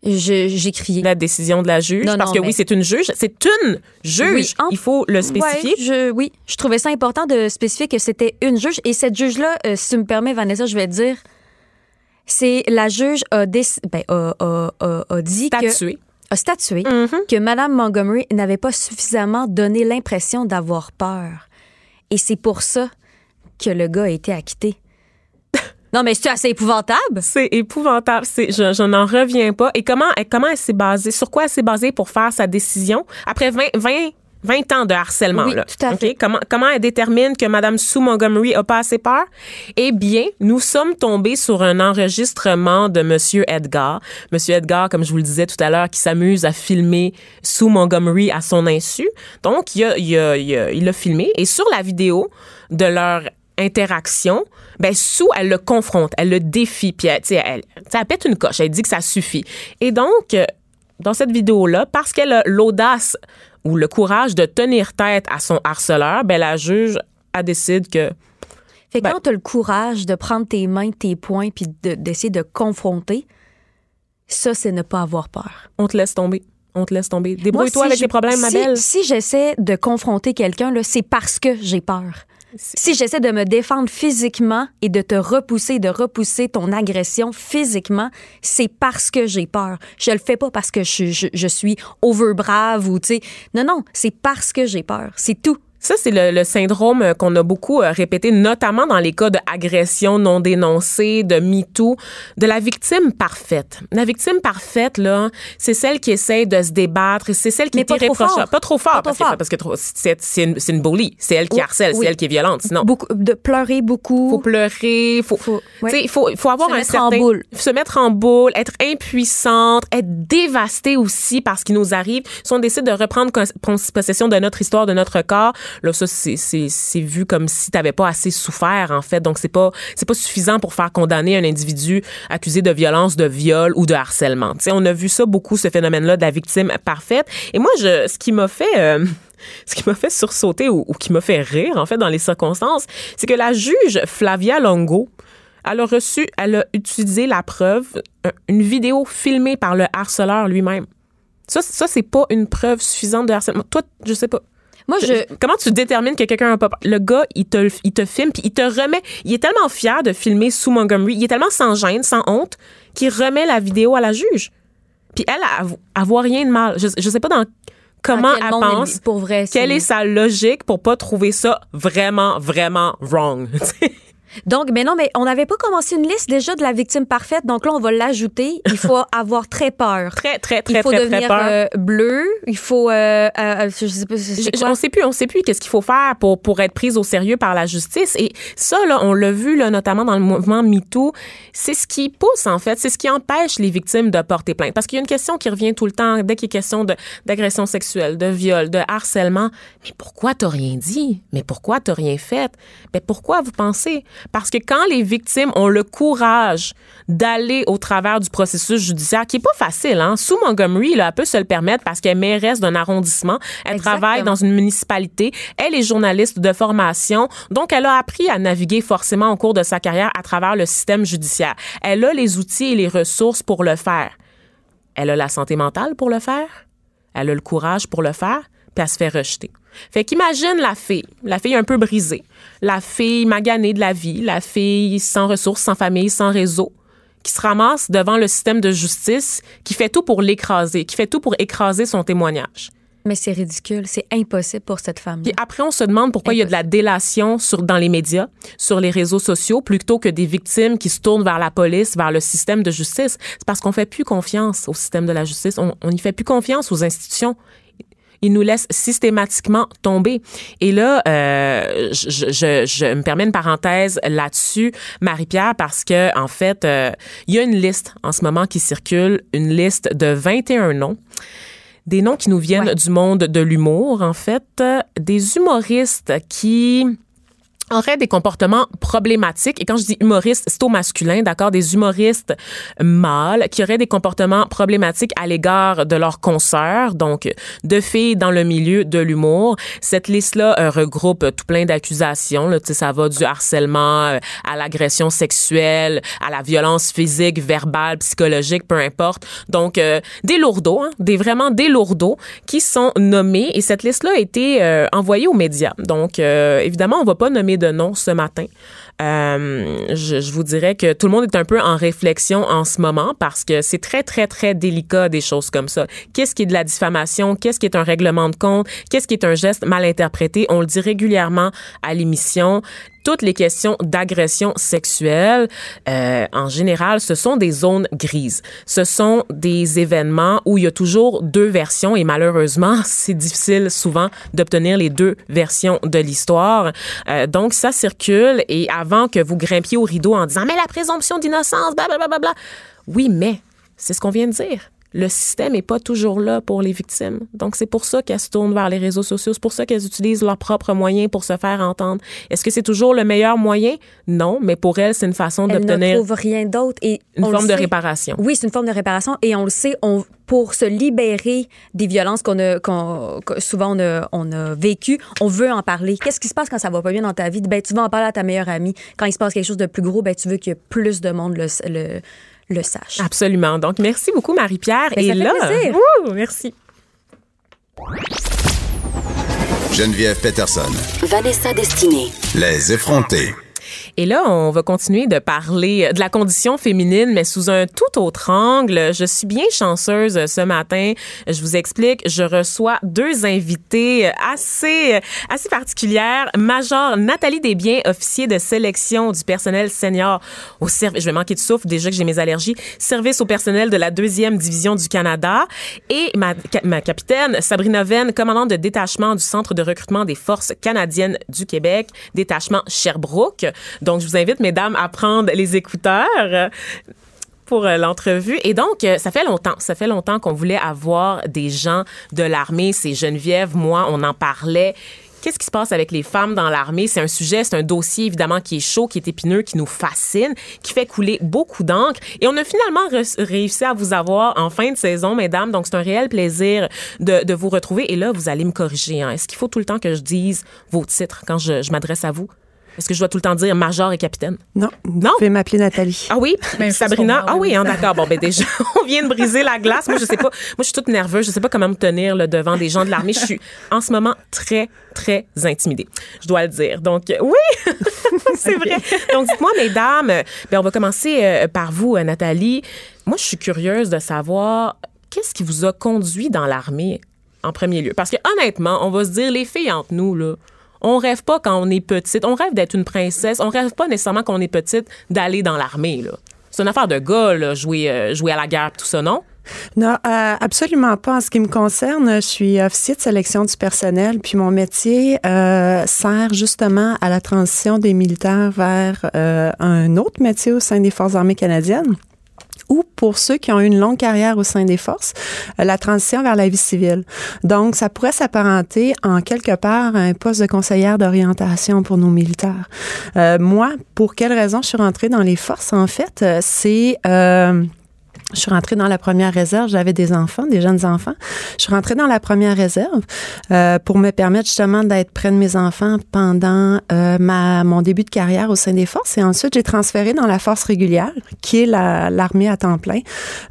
j'ai crié. La décision de la juge. parce que oui, c'est une juge. C'est une juge. Il faut le spécifier. je, oui, je trouvais ça important de spécifier que c'était une juge. Et cette juge-là, euh, si tu me permets, Vanessa, je vais dire, c'est la juge a, ben, a, dit que a statué mm-hmm. que Mme Montgomery n'avait pas suffisamment donné l'impression d'avoir peur. Et c'est pour ça que le gars a été acquitté. Non, mais c'est assez épouvantable. C'est épouvantable. C'est, je, n'en reviens pas. Et comment, comment elle s'est basée? Sur quoi elle s'est basée pour faire sa décision après 20, 20 20 ans de harcèlement. Oui, tout à fait. Comment, comment elle détermine que Mme Sue Montgomery a pas assez peur? Eh bien, nous sommes tombés sur un enregistrement de M. Edgar. M. Edgar, comme je vous le disais tout à l'heure, qui s'amuse à filmer Sue Montgomery à son insu. Donc, il a, il a, il a, il a filmé. Et sur la vidéo de leur interaction, ben Sue, elle le confronte, elle le défie, puis elle, elle, elle pète une coche, elle dit que ça suffit. Et donc, euh, dans cette vidéo-là, parce qu'elle a l'audace ou le courage de tenir tête à son harceleur, ben la juge a décidé que fait ben quand tu as le courage de prendre tes mains, tes poings, puis d'essayer de, confronter, ça, c'est ne pas avoir peur. On te laisse tomber. On te laisse tomber. Débrouille-toi avec tes problèmes, ma belle. Si j'essaie de confronter quelqu'un, c'est parce que j'ai peur. Si j'essaie de me défendre physiquement et de te repousser, de repousser ton agression physiquement, c'est parce que j'ai peur. Je le fais pas parce que je, suis overbrave ou, tu sais. Non, non, c'est parce que j'ai peur. C'est tout. Ça, c'est le, syndrome qu'on a beaucoup euh, répété, notamment dans les cas d'agression non dénoncée, de MeToo, de la victime parfaite. La victime parfaite, là, c'est celle qui essaie de se débattre, c'est celle qui est irréprochable. Pas trop fort. parce, Que, parce que c'est une, une bully. C'est elle qui harcèle, c'est elle qui est violente. Sinon. Beaucoup, de pleurer beaucoup. Faut pleurer, faut, faut, il faut, faut avoir se un mettre certain, en boule. Se mettre en boule, être impuissante, être dévastée aussi par ce qui nous arrive. Si on décide de reprendre possession de notre histoire, de notre corps, Là, ça, c'est vu comme si tu n'avais pas assez souffert, en fait. Donc, c'est pas, pas suffisant pour faire condamner un individu accusé de violence, de viol ou de harcèlement. on a vu ça beaucoup, ce phénomène-là de la victime parfaite. Et moi, je, ce qui m'a fait... Euh, ce qui m'a fait sursauter ou, qui m'a fait rire, en fait, dans les circonstances, c'est que la juge Flavia Longo, elle a reçu, elle a utilisé la preuve, une vidéo filmée par le harceleur lui-même. Ça, ça c'est pas une preuve suffisante de harcèlement. Toi, je sais pas. Moi, je... Comment tu détermines que quelqu'un a pas Le gars, il te, il te filme, puis il te remet. Il est tellement fier de filmer sous Montgomery, il est tellement sans gêne, sans honte, qu'il remet la vidéo à la juge. Puis elle, elle, voit rien de mal. Je, je sais pas dans comment elle pense. Pour vrai, quelle est sa logique pour pas trouver ça vraiment, vraiment wrong. Donc, mais non, mais on n'avait pas commencé une liste déjà de la victime parfaite. Donc là, on va l'ajouter. Il faut avoir très peur. Très, très, très, Il faut très, devenir peur. Euh, bleu. Il faut, euh, euh, je sais pas, on sait plus, on sait plus qu'est-ce qu'il faut faire pour pour être prise au sérieux par la justice. Et ça, là, on l'a vu là, notamment dans le mouvement MeToo. C'est ce qui pousse en fait, c'est ce qui empêche les victimes de porter plainte. Parce qu'il y a une question qui revient tout le temps dès qu'il est question d'agression sexuelle, de viol, de harcèlement. Mais pourquoi t'as rien dit? Mais pourquoi t'as rien fait? Mais pourquoi vous pensez? Parce que quand les victimes ont le courage d'aller au travers du processus judiciaire, qui est pas facile, hein, sous Montgomery, là, elle peut se le permettre parce qu'elle est mairesse d'un arrondissement, elle travaille dans une municipalité, elle est journaliste de formation, donc elle a appris à naviguer forcément au cours de sa carrière à travers le système judiciaire. Elle a les outils et les ressources pour le faire. Elle a la santé mentale pour le faire. Elle a le courage pour le faire, puis elle se fait rejeter. Fait qu'imagine la fille, la fille un peu brisée, la fille maganée de la vie, la fille sans ressources, sans famille, sans réseau, qui se ramasse devant le système de justice, qui fait tout pour l'écraser, qui fait tout pour écraser son témoignage. Mais c'est ridicule. C'est impossible pour cette femme. Puis après, on se demande pourquoi il y a de la délation sur, dans les médias, sur les réseaux sociaux, plutôt que des victimes qui se tournent vers la police, vers le système de justice. C'est parce qu'on fait plus confiance au système de la justice. On n'y fait plus confiance aux institutions ils nous laissent systématiquement tomber. Et là, euh, je, je, je, me permets une parenthèse là-dessus, Marie-Pierre, parce que en fait, euh, il y a une liste en ce moment qui circule, une liste de 21 noms. Des noms qui nous viennent du monde de l'humour, en fait, des humoristes qui auraient des comportements problématiques. Et quand je dis humoriste, c'est au masculin, d'accord? Des humoristes mâles qui auraient des comportements problématiques à l'égard de leurs consoeurs, donc de filles dans le milieu de l'humour. Cette liste-là euh, regroupe tout plein d'accusations. Là, ça va du harcèlement euh, à l'agression sexuelle, à la violence physique, verbale, psychologique, peu importe. Donc, euh, des lourdeaux, hein, des vraiment des lourdeaux qui sont nommés. Et cette liste-là a été envoyée aux médias. Donc, évidemment, on va pas nommer de nom ce matin. Euh, je, je, vous dirais que tout le monde est un peu en réflexion en ce moment parce que c'est très, très, très délicat des choses comme ça. Qu'est-ce qui est de la diffamation? Qu'est-ce qui est un règlement de compte? Qu'est-ce qui est un geste mal interprété? On le dit régulièrement à l'émission toutes les questions d'agression sexuelle, euh, en général, ce sont des zones grises. Ce sont des événements où il y a toujours deux versions et malheureusement, c'est difficile souvent d'obtenir les deux versions de l'histoire. Euh, donc, ça circule et que vous grimpiez au rideau en disant, mais la présomption d'innocence, blablabla. Oui, mais c'est ce qu'on vient de dire le système n'est pas toujours là pour les victimes. Donc, c'est pour ça qu'elles se tournent vers les réseaux sociaux. C'est pour ça qu'elles utilisent leurs propres moyens pour se faire entendre. Est-ce que c'est toujours le meilleur moyen? Non, mais pour elles, c'est une façon d'obtenir. Rien d'autre. Et une forme de réparation. Oui, c'est une forme de réparation. Et on le sait, on, pour se libérer des violences qu'on a, souvent on a, on a vécues, on veut en parler. Qu'est-ce qui se passe quand ça va pas bien dans ta vie? Ben, tu vas en parler à ta meilleure amie. Quand il se passe quelque chose de plus gros, ben, tu veux qu'il y ait plus de monde le, le le sache. Absolument. Donc, merci beaucoup, Marie-Pierre. Ben, Et là, merci. Geneviève Peterson. Vanessa Destinée. Les effrontés. Et là, on va continuer de parler de la condition féminine, mais sous un tout autre angle. Je suis bien chanceuse ce matin. Je vous explique, je reçois deux invités assez, assez particulières. Major Nathalie Desbiens, officier de sélection du personnel senior au service, je vais manquer de souffle déjà que j'ai mes allergies, service au personnel de la deuxième division du Canada. Et ma, ma capitaine, Sabrina Venn, commandante de détachement du Centre de recrutement des forces canadiennes du Québec, détachement Sherbrooke. Donc, je vous invite, mesdames, à prendre les écouteurs euh, pour euh, l'entrevue. Et donc, euh, ça fait longtemps, ça fait longtemps qu'on voulait avoir des gens de l'armée. C'est Geneviève, moi, on en parlait. Qu'est-ce qui se passe avec les femmes dans l'armée? C'est un sujet, c'est un dossier évidemment qui est chaud, qui est épineux, qui nous fascine, qui fait couler beaucoup d'encre. Et on a finalement réussi à vous avoir en fin de saison, mesdames. Donc, c'est un réel plaisir de, vous retrouver. Et là, vous allez me corriger. Hein. Est-ce qu'il faut tout le temps que je dise vos titres quand je m'adresse à vous? Est-ce que je dois tout le temps dire major et capitaine? Non. Non? Vous pouvez m'appeler Nathalie. Ah oui? Ben, Sabrina? Ah oui, hein, d'accord. Bon, ben déjà, on vient de briser la glace. Moi, je sais pas. Moi, je suis toute nerveuse. Je sais pas comment me tenir là, devant des gens de l'armée. Je suis en ce moment très, très intimidée. Je dois le dire. Donc, oui, c'est vrai. Donc, dites-moi, mesdames, ben, on va commencer euh, par vous, euh, Nathalie. Moi, je suis curieuse de savoir qu'est-ce qui vous a conduit dans l'armée en premier lieu? Parce que honnêtement, on va se dire, les filles entre nous, là, on rêve pas quand on est petite. On rêve d'être une princesse. On rêve pas nécessairement quand on est petite d'aller dans l'armée. C'est une affaire de gars, euh, jouer à la guerre, tout ça, non? Non, euh, absolument pas. En ce qui me concerne, je suis officier de sélection du personnel, puis mon métier euh, sert justement à la transition des militaires vers un autre métier au sein des Forces armées canadiennes ou pour ceux qui ont eu une longue carrière au sein des forces, euh, la transition vers la vie civile. Donc, ça pourrait s'apparenter en quelque part à un poste de conseillère d'orientation pour nos militaires. Euh, moi, pour quelle raison je suis rentrée dans les forces, en fait, euh, c'est... Euh, je suis rentrée dans la première réserve. J'avais des enfants, des jeunes enfants. Je suis rentrée dans la première réserve euh, pour me permettre justement d'être près de mes enfants pendant euh, ma, mon début de carrière au sein des forces. Et ensuite, j'ai transféré dans la force régulière, qui est l'armée à temps plein,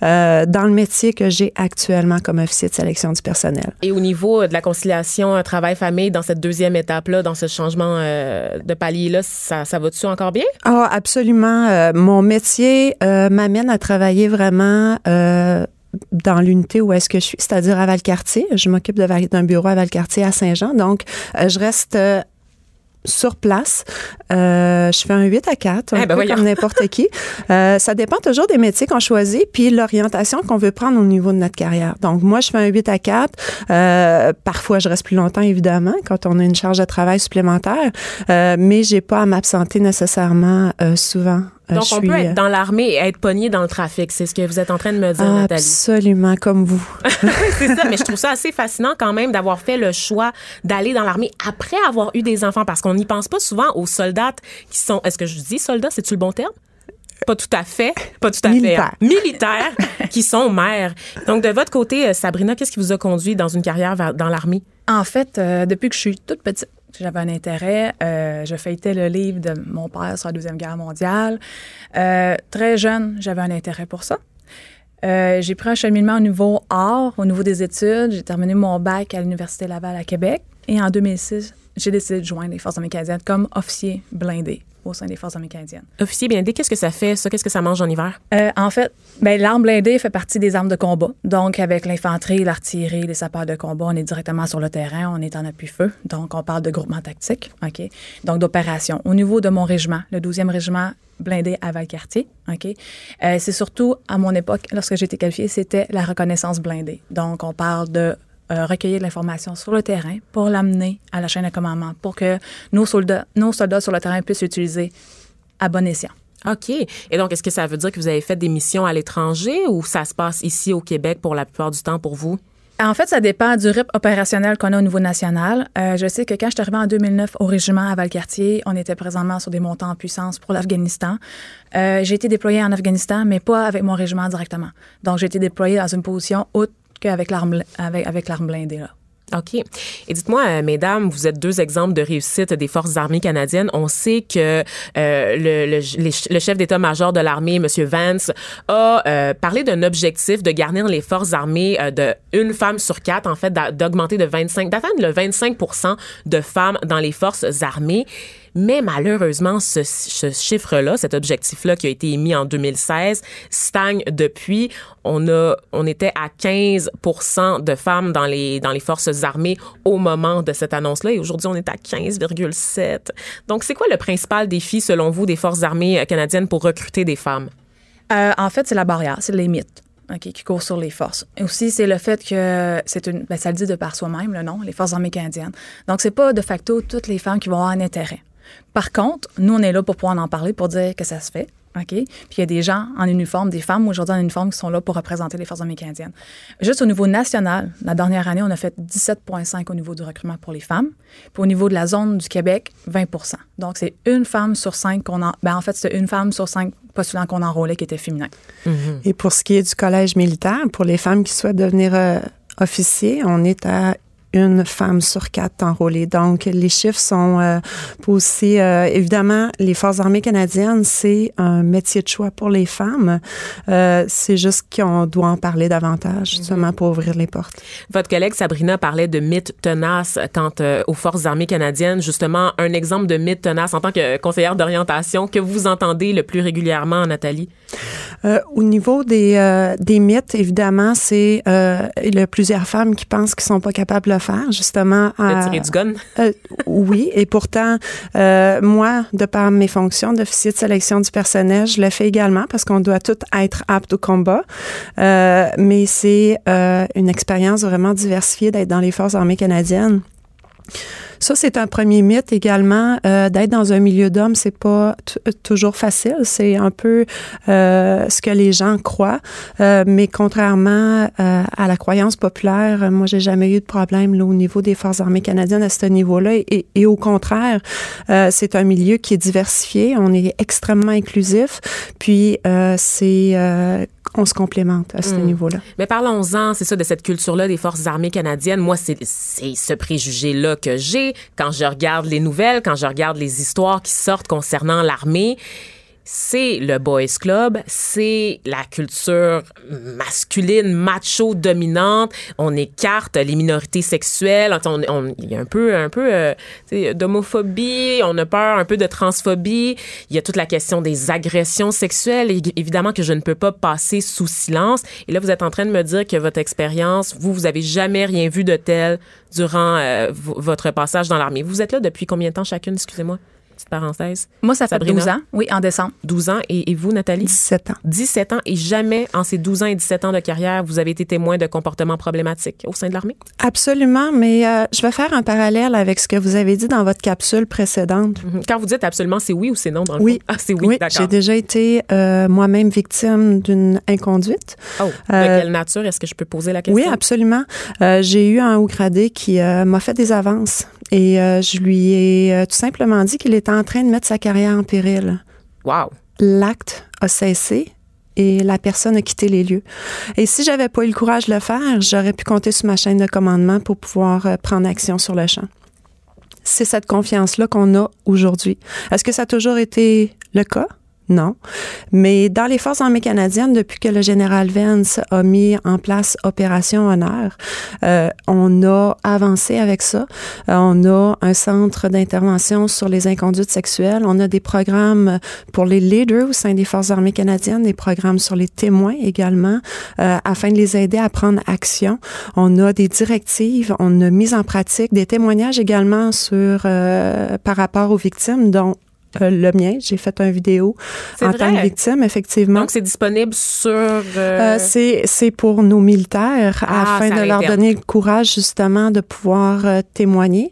euh, dans le métier que j'ai actuellement comme officier de sélection du personnel. Et au niveau de la conciliation travail-famille, dans cette deuxième étape-là, dans ce changement de palier-là, ça, ça va-tu encore bien? Ah, absolument. mon métier m'amène à travailler vraiment euh, dans l'unité où est-ce que je suis, c'est-à-dire à Valcartier. Je m'occupe d'un bureau à Valcartier à Saint-Jean. Donc, euh, je reste euh, sur place. Euh, je fais un 8 à 4, un Eh ben peu comme n'importe qui. Euh, ça dépend toujours des métiers qu'on choisit, puis l'orientation qu'on veut prendre au niveau de notre carrière. Donc, moi, je fais un 8 à 4. Euh, parfois, je reste plus longtemps, évidemment, quand on a une charge de travail supplémentaire, mais j'ai pas à m'absenter nécessairement souvent. Euh, Donc, je on suis, peut euh, être dans l'armée et être pogné dans le trafic. C'est ce que vous êtes en train de me dire, Nathalie. Absolument, comme vous. C'est ça, mais je trouve ça assez fascinant quand même d'avoir fait le choix d'aller dans l'armée après avoir eu des enfants parce qu'on n'y pense pas souvent aux soldats qui sont. Est-ce que je dis soldats, c'est-tu le bon terme? Pas tout à fait. Pas tout à Militaire. fait. Militaires qui sont mères. Donc, de votre côté, euh, Sabrina, qu'est-ce qui vous a conduit dans une carrière dans l'armée? En fait, euh, depuis que je suis toute petite, j'avais un intérêt. Euh, je feuilletais le livre de mon père sur la Deuxième Guerre mondiale. Euh, très jeune, j'avais un intérêt pour ça. Euh, j'ai pris un cheminement au niveau art, au niveau des études. J'ai terminé mon bac à l'Université Laval à Québec. Et en 2006, j'ai décidé de joindre les Forces armées canadiennes comme officier blindé au sein des Forces armées canadiennes. Officier blindé, qu'est-ce que ça fait, ça? Qu'est-ce que ça mange en hiver? Euh, en fait, ben, l'arme blindée fait partie des armes de combat. Donc, avec l'infanterie, l'artillerie, les sapeurs de combat, on est directement sur le terrain, on est en appui-feu. Donc, on parle de groupement tactique, OK? Donc, d'opération. Au niveau de mon régiment, le 12e régiment blindé à Valcartier, OK? Euh, c'est surtout, à mon époque, lorsque j'ai été qualifiée, c'était la reconnaissance blindée. Donc, on parle de euh, recueillir de l'information sur le terrain pour l'amener à la chaîne de commandement pour que nos soldats, nos soldats sur le terrain puissent l'utiliser à bon escient. OK. Et donc, est-ce que ça veut dire que vous avez fait des missions à l'étranger ou ça se passe ici au Québec pour la plupart du temps pour vous? En fait, ça dépend du rythme opérationnel qu'on a au niveau national. Euh, je sais que quand je suis arrivée en 2009 au régiment à Valcartier, on était présentement sur des montants en puissance pour l'Afghanistan. Euh, j'ai été déployée en Afghanistan, mais pas avec mon régiment directement. Donc, j'ai été déployée dans une position haute qu'avec l'arme avec, avec l'arme blindée. Là. OK. Et dites-moi, euh, mesdames, vous êtes deux exemples de réussite des forces armées canadiennes. On sait que euh, le, le- chef d'état-major de l'armée, M. Vance, a euh, parlé d'un objectif de garnir les forces armées euh, de une femme sur quatre, en fait, d'a- d'augmenter de 25, d'atteindre le 25% de femmes dans les forces armées. Mais malheureusement, ce, chiffre-là, cet objectif-là qui a été émis en 2016, stagne depuis. On a, on était à 15% de femmes dans les, dans les forces armées au moment de cette annonce-là et aujourd'hui, on est à 15,7. Donc, c'est quoi le principal défi, selon vous, des forces armées euh, canadiennes pour recruter des femmes? Euh, en fait, c'est la barrière, c'est les mythes. Qui courent sur les forces. Et aussi, c'est le fait que c'est une. Ben, ça le dit de par soi-même, le nom, les Forces armées canadiennes. Donc, c'est pas de facto toutes les femmes qui vont avoir un intérêt. Par contre, nous, on est là pour pouvoir en parler, pour dire que ça se fait. OK? Puis il y a des gens en uniforme, des femmes aujourd'hui en uniforme qui sont là pour représenter les Forces armées canadiennes. Juste au niveau national, la dernière année, on a fait 17,5 au niveau du recrutement pour les femmes. Puis au niveau de la zone du Québec, 20% Donc, c'est une femme sur cinq qu'on en. Ben, en fait, c'est une femme sur cinq postulants qu'on enrôlait qui était féminin. Et pour ce qui est du collège militaire, pour les femmes qui souhaitent devenir euh, officiers, on est à une femme sur quatre enrôlée. Donc, les chiffres sont euh, aussi... euh, évidemment, les Forces armées canadiennes, c'est un métier de choix pour les femmes. Euh, c'est juste qu'on doit en parler davantage, justement, pour ouvrir les portes. Votre collègue Sabrina parlait de mythes tenaces quant euh, aux forces armées canadiennes. Justement, un exemple de mythe tenace en tant que conseillère d'orientation que vous entendez le plus régulièrement, Nathalie? Au niveau des, des mythes, évidemment, c'est il y a plusieurs femmes qui pensent qu'ils sont pas capables de faire, justement. De tirer du gun? Euh, oui, et pourtant, euh, moi, de par mes fonctions d'officier de sélection du personnel, je le fais également parce qu'on doit tout être apte au combat. Euh, mais c'est une expérience vraiment diversifiée d'être dans les forces armées canadiennes. Ça, c'est un premier mythe également. Euh, d'être dans un milieu d'hommes, c'est pas t- toujours facile. C'est un peu euh, ce que les gens croient. Euh, mais contrairement euh, à la croyance populaire, euh, moi, j'ai jamais eu de problème au niveau des forces armées canadiennes à ce niveau-là. Et, et au contraire, euh, c'est un milieu qui est diversifié. On est extrêmement inclusif. Puis, euh, c'est euh, on se complémente à ce Mm. niveau-là. Mais parlons-en, c'est ça, de cette culture-là des forces armées canadiennes. Moi, c'est c'est ce préjugé-là que j'ai quand je regarde les nouvelles, quand je regarde les histoires qui sortent concernant l'armée. C'est le boys club, c'est la culture masculine, macho, dominante. On écarte les minorités sexuelles. On- on- Il y a un peu, un peu euh, d'homophobie. On a peur un peu de transphobie. Il y a toute la question des agressions sexuelles. Évidemment que je ne peux pas passer sous silence. Et là, vous êtes en train de me dire que votre expérience, vous, vous avez jamais rien vu de tel durant euh, votre passage dans l'armée. Vous êtes là depuis combien de temps chacune, excusez-moi? Petite parenthèse. Moi, ça fait Sabrina? 12 ans, oui, en décembre. 12 ans. Et, et vous, Nathalie? 17 ans. 17 ans. Et jamais, en ces 12 ans et 17 ans de carrière, vous avez été témoin de comportements problématiques au sein de l'armée? Absolument, mais euh, je vais faire un parallèle avec ce que vous avez dit dans votre capsule précédente. Mhm. Quand vous dites absolument c'est oui ou c'est non dans le Oui. Ah, c'est oui, Oui, d'accord. j'ai déjà été euh, moi-même victime d'une inconduite. Oh, de Euh, quelle nature? Est-ce que je peux poser la question? Oui, absolument. Euh, j'ai eu un haut gradé qui euh, m'a fait des avances et euh, je lui ai euh, tout simplement dit qu'il était en train de mettre sa carrière en péril. Wow. L'acte a cessé et la personne a quitté les lieux. Et si j'avais pas eu le courage de le faire, j'aurais pu compter sur ma chaîne de commandement pour pouvoir euh, prendre action sur le champ. C'est cette confiance-là qu'on a aujourd'hui. Est-ce que ça a toujours été le cas? Non. Mais dans les Forces armées canadiennes, depuis que le général Vance a mis en place Opération Honneur, euh, on a avancé avec ça. Euh, on a un centre d'intervention sur les inconduites sexuelles. On a des programmes pour les leaders au sein des Forces armées canadiennes, des programmes sur les témoins également, euh, afin de les aider à prendre action. On a des directives, on a mis en pratique des témoignages également sur euh, par rapport aux victimes, dont euh, le mien. J'ai fait une vidéo en vrai? tant que victime, effectivement. Donc, c'est disponible sur... euh, Euh, c'est pour nos militaires Ah, afin de leur donner le courage justement de pouvoir euh, témoigner.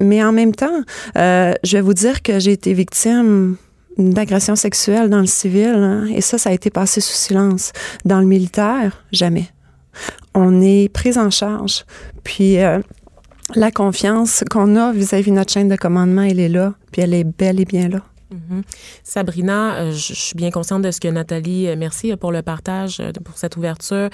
Mais en même temps, je vais vous dire que j'ai été victime d'agression sexuelle dans le civil hein, et ça, ça a été passé sous silence. Dans le militaire, jamais. On est pris en charge. Puis euh, la confiance qu'on a vis-à-vis de notre chaîne de commandement, elle est là. Puis elle est bel et bien là. Mhm. Sabrina, euh, je suis bien consciente de ce que Nathalie, euh, merci euh, pour le partage, pour cette ouverture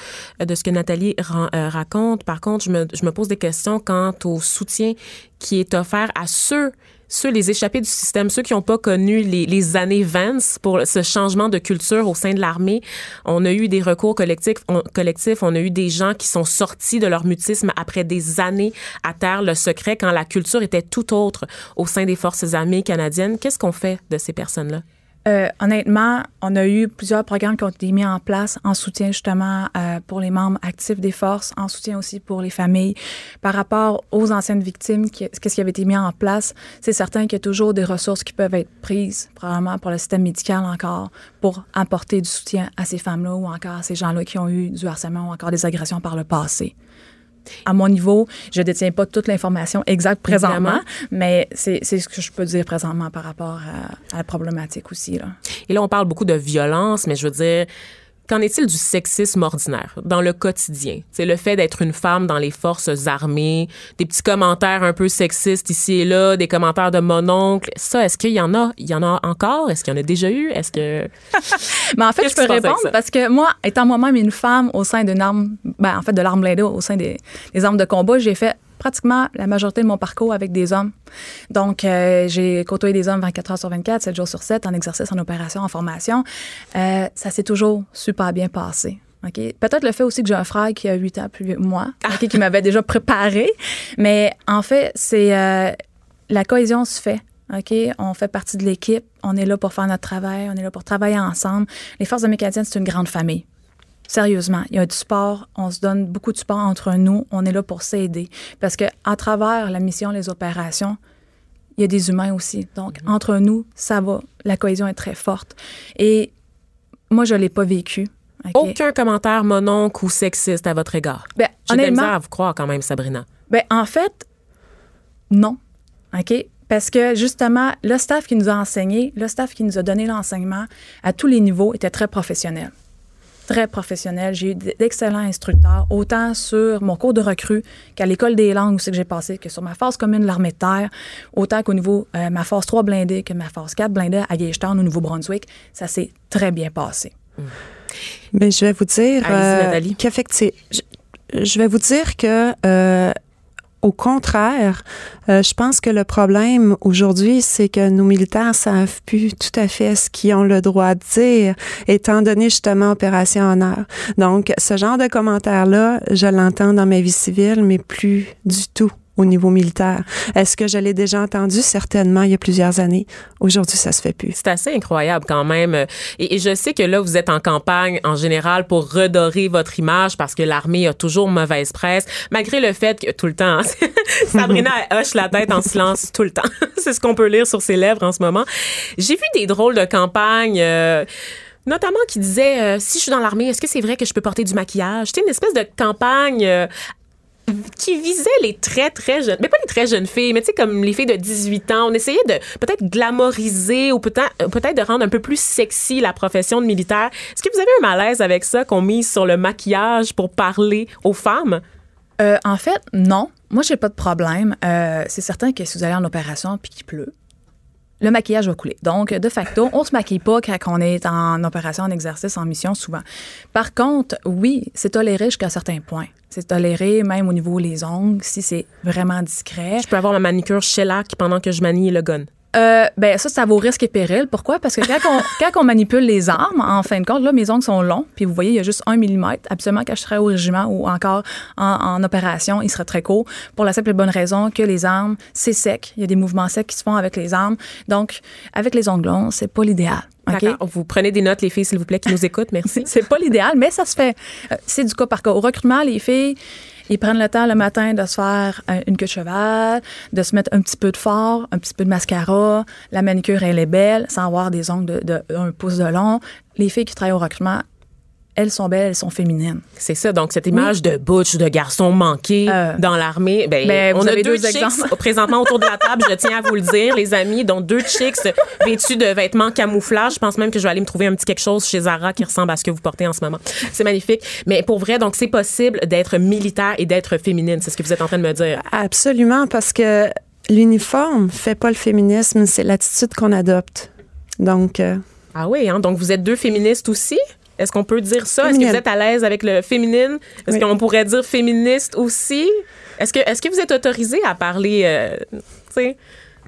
de ce que Nathalie raconte. Par contre, je me, je me pose des questions quant au soutien qui est offert à ceux, ceux les échappés du système, ceux qui n'ont pas connu les, années Vance pour ce changement de culture au sein de l'armée. On a eu des recours collectifs on, collectifs, on a eu des gens qui sont sortis de leur mutisme après des années à terre le secret quand la culture était tout autre au sein des forces armées canadiennes. Qu'est-ce qu'on fait de ces personnes-là? Euh, honnêtement, on a eu plusieurs programmes qui ont été mis en place en soutien justement euh, pour les membres actifs des forces, en soutien aussi pour les familles. Par rapport aux anciennes victimes, qu'est-ce qui avait été mis en place, c'est certain qu'il y a toujours des ressources qui peuvent être prises, probablement pour le système médical encore, pour apporter du soutien à ces femmes-là ou encore à ces gens-là qui ont eu du harcèlement ou encore des agressions par le passé. À mon niveau, je ne détiens pas toute l'information exacte présentement, Évidemment. mais c'est c'est ce que je peux dire présentement par rapport à, à la problématique aussi. Là. Et là, on parle beaucoup de violence, mais je veux dire, qu'en est-il du sexisme ordinaire dans le quotidien? C'est le fait d'être une femme dans les forces armées, des petits commentaires un peu sexistes ici et là, des commentaires de mon oncle. Ça, est-ce qu'il y en a? Il y en a encore? Est-ce qu'il y en a déjà eu? Est-ce que... Mais en fait, je peux répondre parce que moi, étant moi-même une femme au sein d'une arme, ben, en fait, de l'arme blindée au sein des, des armes de combat, j'ai fait pratiquement la majorité de mon parcours avec des hommes. Donc, euh, j'ai côtoyé des hommes 24 heures sur 24, 7 jours sur 7, en exercice, en opération, en formation. Euh, ça s'est toujours super bien passé. Peut-être le fait aussi que j'ai un frère qui a 8 ans plus vieux que moi, OK, qui m'avait déjà préparé. Mais en fait, c'est euh, la cohésion se fait. OK? On fait partie de l'équipe. On est là pour faire notre travail. On est là pour travailler ensemble. Les Forces de mécaniciennes, c'est une grande famille. Sérieusement, il y a du sport, on se donne beaucoup de sport entre nous, on est là pour s'aider. Parce que à travers la mission, les opérations, il y a des humains aussi. Donc, entre nous, ça va. La cohésion est très forte. Et moi, je ne l'ai pas vécu. Aucun commentaire mononcle ou sexiste à votre égard. Ben, J'ai honnêtement, à vous croire quand même, Sabrina. Ben, en fait, non. OK? Parce que justement, le staff qui nous a enseigné, le staff qui nous a donné l'enseignement à tous les niveaux était très professionnel. Très professionnel. J'ai eu d'excellents instructeurs, autant sur mon cours de recrue qu'à l'école des langues aussi que j'ai passé, que sur ma force commune de l'armée de terre, autant qu'au niveau euh, ma force 3 blindée que ma force 4 blindée à Gagetown au Nouveau-Brunswick. Ça s'est très bien passé. Mais je vais vous dire euh, Nathalie. qu'effectivement, je, je vais vous dire que euh, Au contraire, euh, je pense que le problème aujourd'hui, c'est que nos militaires savent plus tout à fait ce qu'ils ont le droit de dire, étant donné justement Opération Honneur. Donc, ce genre de commentaire-là, je l'entends dans ma vie civile, mais plus du tout au niveau militaire. Est-ce que je l'ai déjà entendu? Certainement, il y a plusieurs années. Aujourd'hui, ça se fait plus. C'est assez incroyable quand même. Et, et, je sais que là, vous êtes en campagne en général pour redorer votre image parce que l'armée a toujours mauvaise presse, malgré le fait que tout le temps, Sabrina hoche la tête en silence tout le temps. C'est ce qu'on peut lire sur ses lèvres en ce moment. J'ai vu des drôles de campagnes. Euh, notamment qui disaient euh, si je suis dans l'armée, est-ce que c'est vrai que je peux porter du maquillage C'était une espèce de campagne euh, qui visait les très, très jeunes, mais pas les très jeunes filles, mais tu sais, comme les filles de 18 ans. On essayait de peut-être glamoriser ou peut-être peut de rendre un peu plus sexy la profession de militaire. Est-ce que vous avez un malaise avec ça qu'on mise sur le maquillage pour parler aux femmes? Euh, en fait, non. Moi, j'ai pas de problème. Euh, c'est certain que si vous allez en opération puis qu'il pleut, le maquillage va couler. Donc, de facto, on se maquille pas quand on est en opération, en exercice, en mission, souvent. Par contre, oui, c'est toléré jusqu'à un certain point. C'est toléré même au niveau des ongles, si c'est vraiment discret. Je peux avoir ma manicure shellac pendant que je manie le gun. Euh, ben ça, ça vaut risque et péril. Pourquoi? Parce que quand on, quand on manipule les armes, en fin de compte, là, mes ongles sont longs, puis vous voyez, il y a juste un millimètre. Absolument, quand je serais au régiment ou encore en, en, opération, il serait très court, pour la simple et bonne raison que les armes, c'est sec. Il y a des mouvements secs qui se font avec les armes. Donc, avec les ongles longs, c'est pas l'idéal. Okay? Vous prenez des notes, les filles, s'il vous plaît, qui nous écoutent. Merci. c'est pas l'idéal, mais ça se fait. Euh, c'est du cas par cas. Au recrutement, les filles, ils prennent le temps le matin de se faire une queue de cheval, de se mettre un petit peu de fort, un petit peu de mascara. La manicure, elle est belle, sans avoir des ongles de, de un pouce de long. Les filles qui travaillent au recrutement, elles sont belles, elles sont féminines. C'est ça. Donc, cette image de butch, de garçon manqué euh, dans l'armée, ben, ben on a deux, deux chicks présentement autour de la table, je tiens à vous le dire, les amis, dont deux chicks vêtus de vêtements camouflage. Je pense même que je vais aller me trouver un petit quelque chose chez Zara qui ressemble à ce que vous portez en ce moment. C'est magnifique. Mais pour vrai, donc, c'est possible d'être militaire et d'être féminine. C'est ce que vous êtes en train de me dire. Absolument, parce que l'uniforme fait pas le féminisme, c'est l'attitude qu'on adopte. Donc. Euh... Ah oui, hein? Donc, vous êtes deux féministes aussi? Est-ce qu'on peut dire ça? Est-ce que vous êtes à l'aise avec le féminine? Est-ce oui. qu'on pourrait dire féministe aussi? Est-ce que, est que vous êtes autorisé à parler, euh,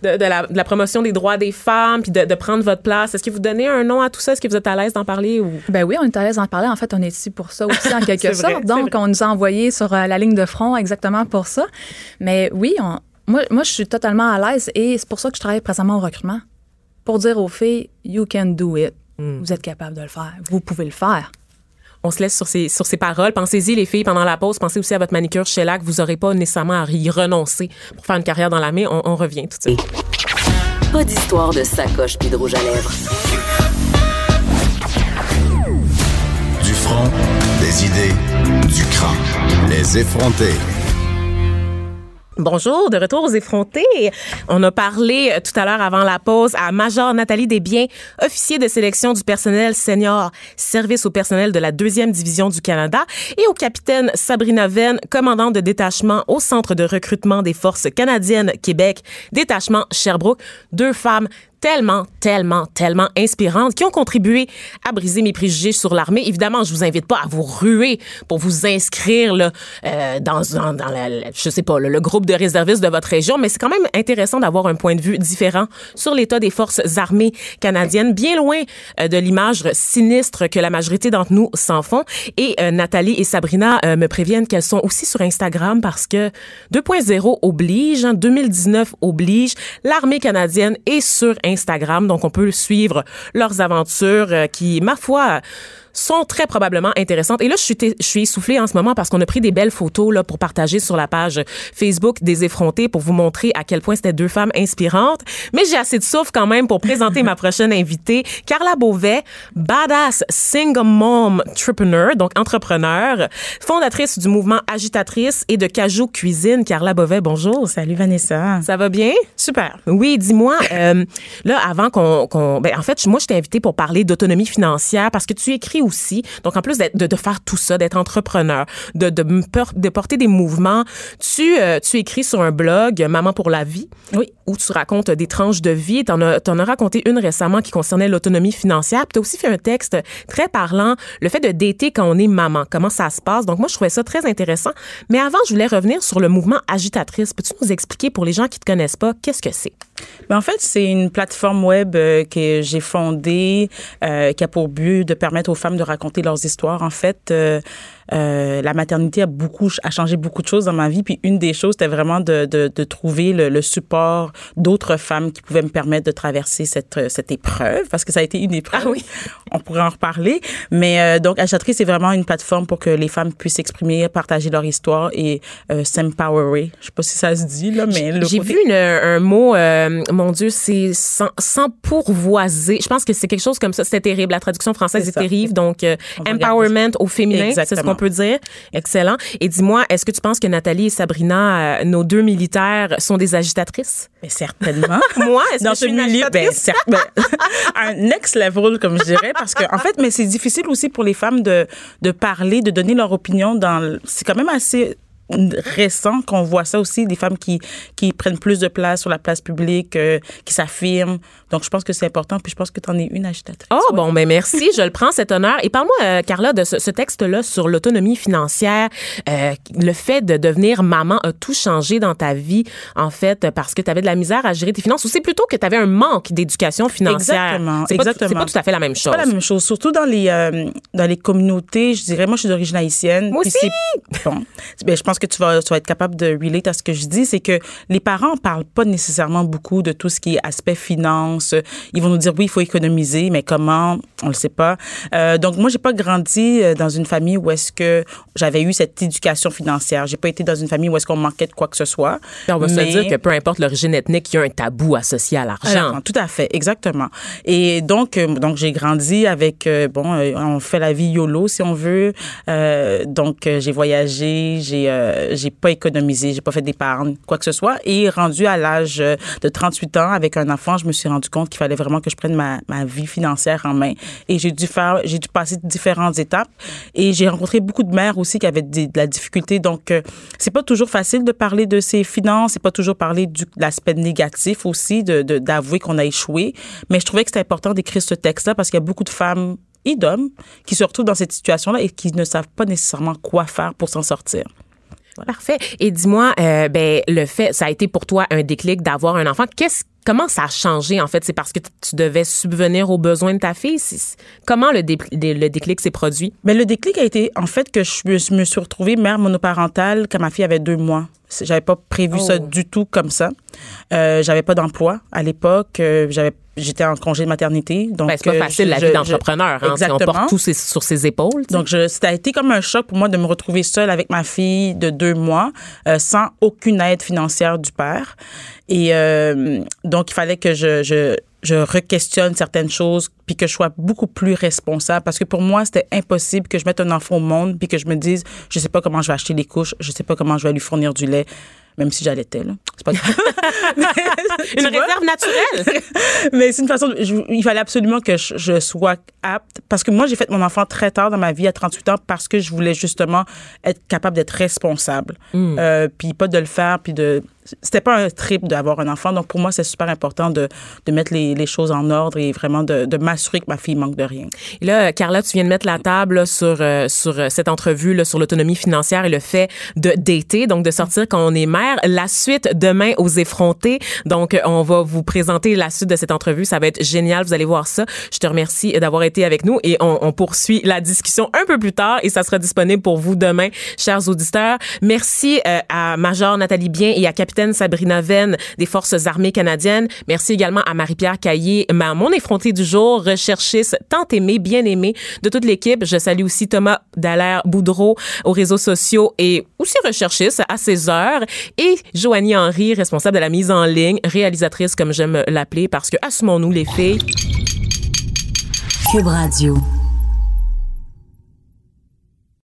de, de, la, de, la, promotion des droits des femmes, puis de, de prendre votre place? Est-ce que vous donnez un nom à tout ça? Est-ce que vous êtes à l'aise d'en parler? Ou? Ben oui, on est à l'aise d'en parler. En fait, on est ici pour ça aussi, en quelque sorte. Donc, on nous a envoyé sur euh, la ligne de front exactement pour ça. Mais oui, on, moi, moi, je suis totalement à l'aise et c'est pour ça que je travaille présentement au recrutement. Pour dire aux filles, you can do it. Mm. Vous êtes capable de le faire. Vous pouvez le faire. On se laisse sur ces, sur ces paroles. Pensez-y, les filles, pendant la pause. Pensez aussi à votre manicure shellac. Vous n'aurez pas nécessairement à y renoncer pour faire une carrière dans l'armée. On, on revient tout de suite. Pas d'histoire de sacoche puis de rouge à lèvres. Du front, des idées, du crâne. Les effronter. Bonjour, de retour aux effrontés. On a parlé tout à l'heure avant la pause à Major Nathalie Desbiens, officier de sélection du personnel senior, service au personnel de la deuxième division du Canada, et au capitaine Sabrina Venn, commandant de détachement au centre de recrutement des forces canadiennes Québec, détachement Sherbrooke, deux femmes tellement, tellement, tellement inspirantes qui ont contribué à briser mes préjugés sur l'armée. Évidemment, je vous invite pas à vous ruer pour vous inscrire là, euh, dans, dans, la, je sais pas, le, le groupe de réservistes de votre région, mais c'est quand même intéressant d'avoir un point de vue différent sur l'état des forces armées canadiennes, bien loin euh, de l'image sinistre que la majorité d'entre nous s'en font. Et euh, Nathalie et Sabrina euh, me préviennent qu'elles sont aussi sur Instagram parce que 2.0 oblige, hein, 2019 oblige, l'armée canadienne est sur Instagram, donc on peut suivre leurs aventures euh, qui, ma foi, sont très probablement intéressantes. Et là, je suis, je suis essoufflée en ce moment parce qu'on a pris des belles photos là pour partager sur la page Facebook des effrontés pour vous montrer à quel point c'était deux femmes inspirantes. Mais j'ai assez de souffle quand même pour présenter ma prochaine invitée, Carla Beauvais, badass single mom entrepreneur, donc entrepreneur, fondatrice du mouvement Agitatrice et de Cajou Cuisine. Carla Beauvais, bonjour. Salut Vanessa. Ça va bien? Super. Oui, dis-moi, euh, là, avant qu'on, qu'on, ben, en fait, moi, je t'ai invitée pour parler d'autonomie financière parce que tu écris aussi, donc en plus de, de faire tout ça, d'être entrepreneur, de, porter des mouvements, tu, euh, tu écris sur un blog, Maman pour la vie, Oui. où tu racontes des tranches de vie. Tu en as, t'en as raconté une récemment qui concernait l'autonomie financière. Tu as aussi fait un texte très parlant, le fait de dater quand on est maman, comment ça se passe. Donc moi, je trouvais ça très intéressant. Mais avant, je voulais revenir sur le mouvement Agitatrice. Peux-tu nous expliquer, pour les gens qui te connaissent pas, qu'est-ce que c'est? Ben, en fait, c'est une plateforme web euh, que j'ai fondée euh, qui a pour but de permettre aux femmes de raconter leurs histoires. En fait, euh, euh, la maternité a beaucoup a changé beaucoup de choses dans ma vie. Puis une des choses, c'était vraiment de, de, de trouver le, le support d'autres femmes qui pouvaient me permettre de traverser cette, euh, cette épreuve, parce que ça a été une épreuve. Ah oui. On pourrait en reparler. Mais euh, donc, Agitatrice, c'est vraiment une plateforme pour que les femmes puissent s'exprimer, partager leur histoire et euh, s'empowerer. Je sais pas si ça se dit, là, mais J'ai côté- vu une- un mot, euh, mon Dieu, c'est sans, sans pourvoiser. Je pense que c'est quelque chose comme ça. C'était terrible. La traduction française est terrible. Donc, euh, empowerment au féminin, c'est ce Exactement. qu'on peut dire. Excellent. Et dis-moi, est-ce que tu penses que Nathalie et Sabrina, euh, nos deux militaires, sont des agitatrices? Mais certainement. Moi, est-ce dans que je ce suis une milieu, ben, ben, un next level, comme je dirais, parce que en fait, mais c'est difficile aussi pour les femmes de de parler, de donner leur opinion. Dans, le- c'est quand même assez récent qu'on voit ça aussi, des femmes qui qui prennent plus de place sur la place publique, euh, qui s'affirment. Donc, je pense que c'est important. Puis, je pense que tu en es une agitatrice. Oh, Ouais. bon, ben merci, je le prends cet honneur. Et parle-moi, euh, Carla, de ce, ce texte-là sur l'autonomie financière. Euh, le fait de devenir maman a tout changé dans ta vie, en fait, parce que tu avais de la misère à gérer tes finances ou c'est plutôt que tu avais un manque d'éducation financière? Exactement, C'est pas- exactement. Pas tout à fait la même chose. pas la même chose. Surtout dans les dans les communautés, je dirais, moi, je suis d'origine haïtienne. Moi aussi! Bon, ben, je pense que tu vas, tu vas être capable de relate à ce que je dis, c'est que les parents parlent pas nécessairement beaucoup de tout ce qui est aspect finance. Ils vont nous dire oui, il faut économiser, mais comment? On le sait pas. Euh, donc moi, j'ai pas grandi euh, dans une famille où est-ce que j'avais eu cette éducation financière. J'ai pas été dans une famille où est-ce qu'on manquait de quoi que ce soit. On va Mais- se dire que peu importe l'origine ethnique, il y a un tabou associé à l'argent. tout à fait, exactement. Et donc, euh, donc j'ai grandi avec bon, on fait la vie YOLO si on veut. Euh, donc, j'ai voyagé, j'ai euh, j'ai pas économisé, j'ai pas fait d'épargne, quoi que ce soit. Et rendu à l'âge euh, de 38 ans avec un enfant, je me suis rendu compte qu'il fallait vraiment que je prenne ma, ma vie financière en main. Et j'ai dû faire, j'ai dû passer différentes étapes. Et j'ai rencontré beaucoup de mères aussi qui avaient de la difficulté. Donc, euh, c'est pas toujours facile de parler de ses finances, c'est pas toujours parler du, de l'aspect négatif aussi, de- d'avouer qu'on a échoué. Mais je trouvais que c'était important d'écrire ce texte-là parce qu'il y a beaucoup de femmes et d'hommes qui se retrouvent dans cette situation-là et qui ne savent pas nécessairement quoi faire pour s'en sortir. Parfait. Et dis-moi, euh, ben le fait, ça a été pour toi un déclic d'avoir un enfant. Qu'est-ce Comment ça a changé en fait? C'est parce que tu devais subvenir aux besoins de ta fille? Comment le, dé- le déclic s'est produit? Mais le déclic a été en fait que je me, suis retrouvée mère monoparentale quand ma fille avait deux mois. J'avais pas prévu ça Oh. du tout comme ça. Euh, j'avais pas d'emploi à l'époque. Euh, j'avais j'étais en congé de maternité. Donc Ben, c'est pas euh, facile je- la vie d'entrepreneur. Hein, Si on porte tout ses- sur ses épaules. Donc, je, ça a été comme un choc pour moi de me retrouver seule avec ma fille de deux mois, euh, sans aucune aide financière du père. Et euh, donc, il fallait que je, je, je re-questionne certaines choses, puis que je sois beaucoup plus responsable. Parce que pour moi, c'était impossible que je mette un enfant au monde, puis que je me dise, je sais pas comment je vais acheter les couches, je sais pas comment je vais lui fournir du lait, même si j'allaitais, là. C'est pas grave. Une réserve naturelle. Mais c'est une façon. de- je- il fallait absolument que je, je sois apte. Parce que moi, j'ai fait mon enfant très tard dans ma vie, à 38 ans, parce que je voulais justement être capable d'être responsable. Euh, puis pas de le faire, puis de. C'était pas un trip d'avoir un enfant. Donc pour moi, c'est super important de, de mettre les, les choses en ordre et vraiment de, de m'assurer que ma fille manque de rien. Et là, Carla, tu viens de mettre la table là, sur euh, sur euh, cette entrevue là, sur l'autonomie financière et le fait de dater, donc de sortir quand on est mère. La suite demain aux effrontés. Donc, on va vous présenter la suite de cette entrevue. Ça va être génial. Vous allez voir ça. Je te remercie d'avoir été avec nous et on, on poursuit la discussion un peu plus tard et ça sera disponible pour vous demain, chers auditeurs. Merci euh, à Major Nathalie Bien et à Capitaine Sabrina Venn des Forces armées canadiennes. Merci également à Marie-Pierre Caillé, ma mon effrontée du jour, recherchiste tant aimée, bien aimée de toute l'équipe. Je salue aussi Thomas Dallaire Boudreau aux réseaux sociaux et aussi recherchiste à ses heures et Joanie Henry, responsable de la mise en ligne, réalisatrice comme j'aime l'appeler parce que assumons-nous les filles. Cube Radio.